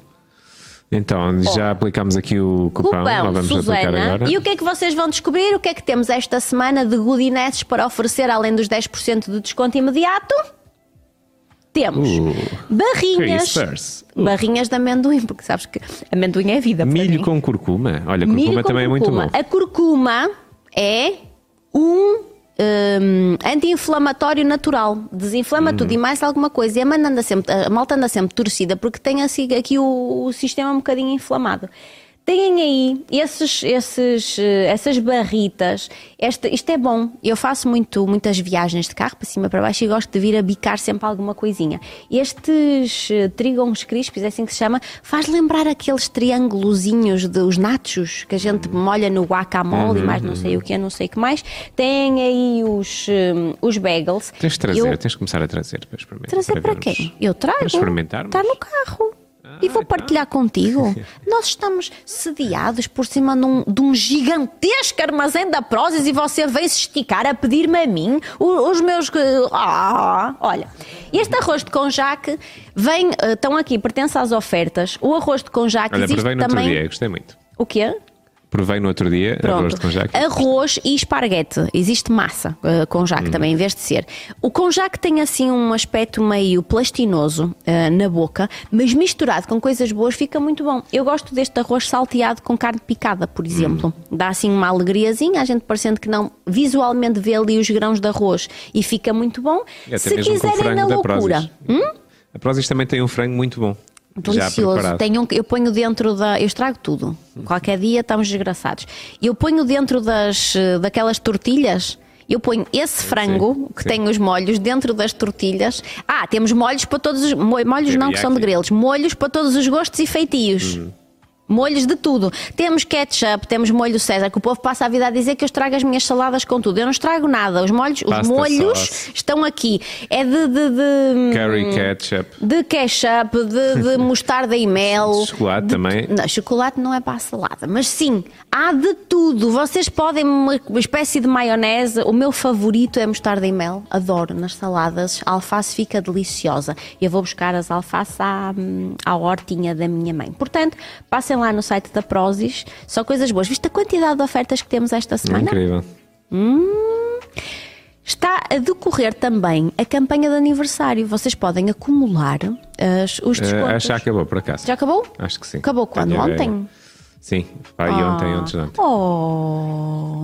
Então, já aplicamos aqui o cupão, cupão vamos Susana, agora. E o que é que vocês vão descobrir? O que é que temos esta semana de goodinesses para oferecer além dos 10% de desconto imediato? Temos uh, barrinhas, uh. barrinhas de amendoim, porque sabes que amendoim é vida. Milho com curcuma. Olha, curcuma também curcuma. é muito bom. A curcuma é um um, anti-inflamatório natural, desinflama tudo e uhum. mais alguma coisa. E a, anda sempre, a malta anda sempre torcida porque tem assim, aqui o, o sistema um bocadinho inflamado. Têm aí esses, esses, eh, essas barritas. Esta, isto é bom. Eu faço muito, muitas viagens de carro para cima para baixo e gosto de vir a bicar sempre alguma coisinha. Estes uh, trigons crispos, é assim que se chama, faz lembrar aqueles triângulozinhos dos nachos que a gente molha no guacamole uhum, e mais não sei o que, não sei o que mais. Tem aí os, um, os bagels. Tens de trazer, Eu... tens de começar a trazer para experimentar. Trazer para, para quem? Eu trago. Para experimentar. Está no carro e vou partilhar contigo. Nós estamos sediados por cima de um, de um gigantesco armazém da Prozis e você veio se esticar a pedir-me a mim os, meus. Ah, olha, este arroz de conjaque vem. Eh, estão aqui, pertence às ofertas. O arroz de conjaque olha, existe também. Dia, gostei muito. O quê? Provei no outro dia Pronto. arroz de conjac. Arroz e esparguete. Existe massa uh, com jaque hum. também, em vez de ser. O conjac tem assim um aspecto meio plastinoso uh, na boca, mas misturado com coisas boas fica muito bom. Eu gosto deste arroz salteado com carne picada, por exemplo. Hum. Dá assim uma alegriazinha, a gente parecendo que não visualmente vê ali os grãos de arroz e fica muito bom. Se quiserem na loucura. Hum? A Prozis também tem um frango muito bom. Delicioso. Tenho, eu ponho dentro da. Eu estrago tudo. Qualquer dia estamos desgraçados. Eu ponho dentro das, daquelas tortilhas. Eu ponho esse frango sim, que sim. tem os molhos dentro das tortilhas. Ah, temos molhos para todos os. Molhos não, que são de grelos. Molhos para todos os gostos e feitios. Uhum molhos de tudo. Temos ketchup, temos molho César, que o povo passa a vida a dizer que eu estrago as minhas saladas com tudo. Eu não estrago nada. Os molhos, os molhos sauce. estão aqui. É de, de, de curry ketchup, de ketchup, de, de mostarda e mel. chocolate de, também. Não, chocolate não é para a salada, mas sim, há de tudo. Vocês podem uma, uma espécie de maionese. O meu favorito é mostarda e mel. Adoro nas saladas. A alface fica deliciosa. Eu vou buscar as alfaces à, à hortinha da minha mãe. Portanto, passem lá no site da Prozis, só coisas boas. Viste a quantidade de ofertas que temos esta semana? Incrível. Hum, está a decorrer também a campanha de aniversário. Vocês podem acumular as, os eh, descontos. Uh, acho que já acabou, por acaso. Já acabou? Acho que sim. Acabou quando? Ontem? Sim, vai ah. ontem, ontem, ontem. Oh.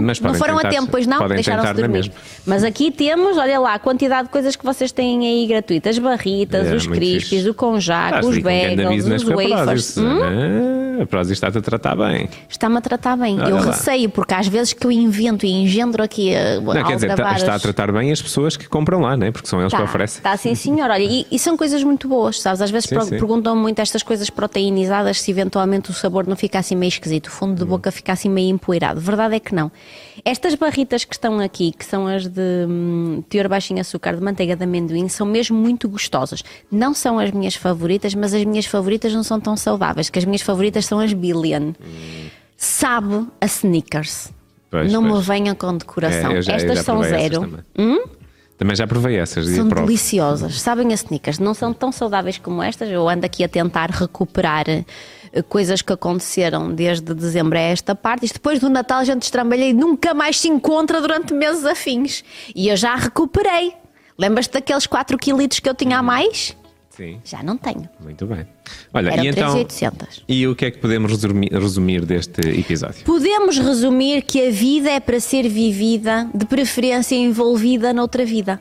Mas não foram tentar, a tempo, pois não, deixaram-se dormir. Mas aqui temos, olha lá, a quantidade de coisas que vocês têm aí gratuitas: barritas, é, os crispies, o conjac, os bagels, os wafers. Hum? A Prozis está-te a tratar bem. Está-me a tratar bem. Olha eu lá. receio, porque às vezes que eu invento e engendro aqui a, não, quer dizer, está, está, a tratar bem as pessoas que compram lá, né? porque são eles tá, que oferecem. Está sim, senhor. Olha, e, e, são coisas muito boas, sabes? Às vezes perguntam muito estas coisas proteinizadas se eventualmente o sabor não fica assim meio esquisito, o fundo de hum. boca fica assim meio empoeirado. Verdade é que não. Estas barritas que estão aqui, que são as de hum, teor baixo em açúcar, de manteiga de amendoim, são mesmo muito gostosas. Não são as minhas favoritas, mas as minhas favoritas não são tão saudáveis, que as minhas favoritas são as Billion. Hum. Sabe a sneakers. Pois, não pois. me venha com decoração. É, já, Estas são zero. Também. Hum? também. já provei essas. São deliciosas. Sabem as sneakers. Não são tão saudáveis como estas. Eu ando aqui a tentar recuperar eh, coisas que aconteceram desde dezembro a esta parte. Isto depois do Natal a gente estrambelha e nunca mais se encontra durante meses afins. E eu já recuperei. Lembras-te daqueles 4 quilos que eu tinha a mais? Sim. Já não tenho. Muito bem. Olha, e então, e o que é que podemos resumir, resumir deste episódio? Podemos resumir que a vida é para ser vivida, de preferência envolvida noutra vida.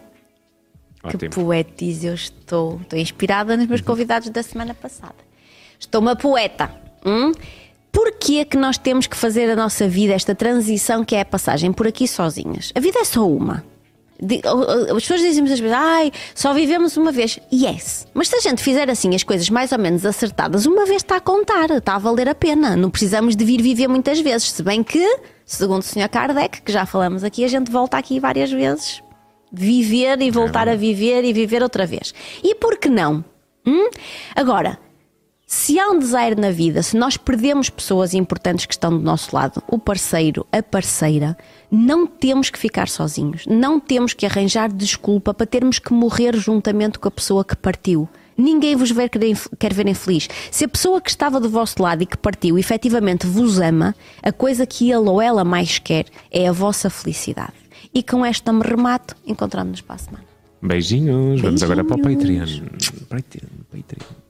Ótimo. Que poetis eu estou. Estou inspirada nos meus uhum. convidados da semana passada. Estou uma poeta. Hum? Porquê que nós temos que fazer a nossa vida, esta transição que é a passagem por aqui sozinhas? A vida é só uma. As pessoas dizem muitas vezes, ai, só vivemos uma vez. Yes. Mas se a gente fizer assim as coisas mais ou menos acertadas, uma vez está a contar, está a valer a pena. Não precisamos de vir viver muitas vezes. Se bem que, segundo o Sr. Kardec, que já falamos aqui, a gente volta aqui várias vezes. Viver e voltar é a viver e viver outra vez. E por que não? Hum? Agora, se há um desaire na vida, se nós perdemos pessoas importantes que estão do nosso lado, o parceiro, a parceira, não temos que ficar sozinhos. Não temos que arranjar desculpa para termos que morrer juntamente com a pessoa que partiu. Ninguém vos ver, quer ver infeliz. Se a pessoa que estava do vosso lado e que partiu efetivamente vos ama, a coisa que ele ou ela mais quer é a vossa felicidade. E com esta me remato, encontramos-nos para a semana. Beijinhos. Beijinhos. Vamos agora para o Patreon. Patreon, Patreon.